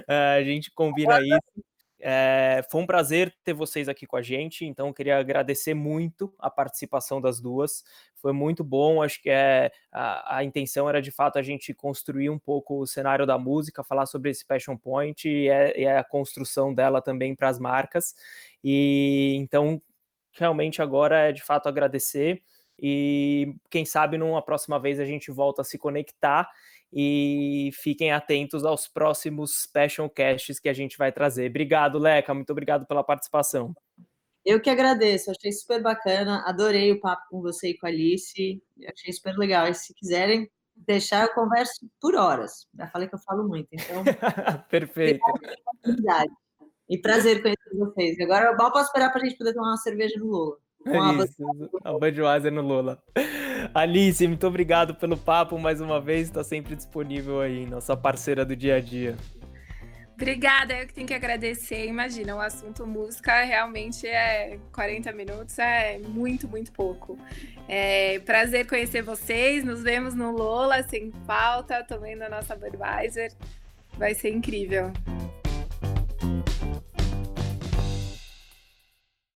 é, [laughs] a gente combina isso. É, foi um prazer ter vocês aqui com a gente, então queria agradecer muito a participação das duas. Foi muito bom, acho que é, a, a, intenção era de fato a gente construir um pouco o cenário da música, falar sobre esse Passion Point e, é, e é a construção dela também para as marcas. E então, realmente agora é de fato agradecer. E quem sabe numa próxima vez a gente volta a se conectar e fiquem atentos aos próximos Passion Casts que a gente vai trazer. Obrigado, Leca, muito obrigado pela participação. Eu que agradeço, achei super bacana, adorei o papo com você e com a Alice, achei super legal. E se quiserem deixar, eu converso por horas. Já falei que eu falo muito, então. [laughs] Perfeito. E prazer conhecer vocês. Agora eu mal posso esperar para a gente poder tomar uma cerveja no Lula. É isso, a Budweiser no Lula. Alice, muito obrigado pelo papo mais uma vez, está sempre disponível aí, nossa parceira do dia a dia. Obrigada, eu que tenho que agradecer. Imagina, o assunto música realmente é 40 minutos, é muito, muito pouco. É prazer conhecer vocês, nos vemos no Lola, sem falta, tomando a nossa Budweiser. Vai ser incrível.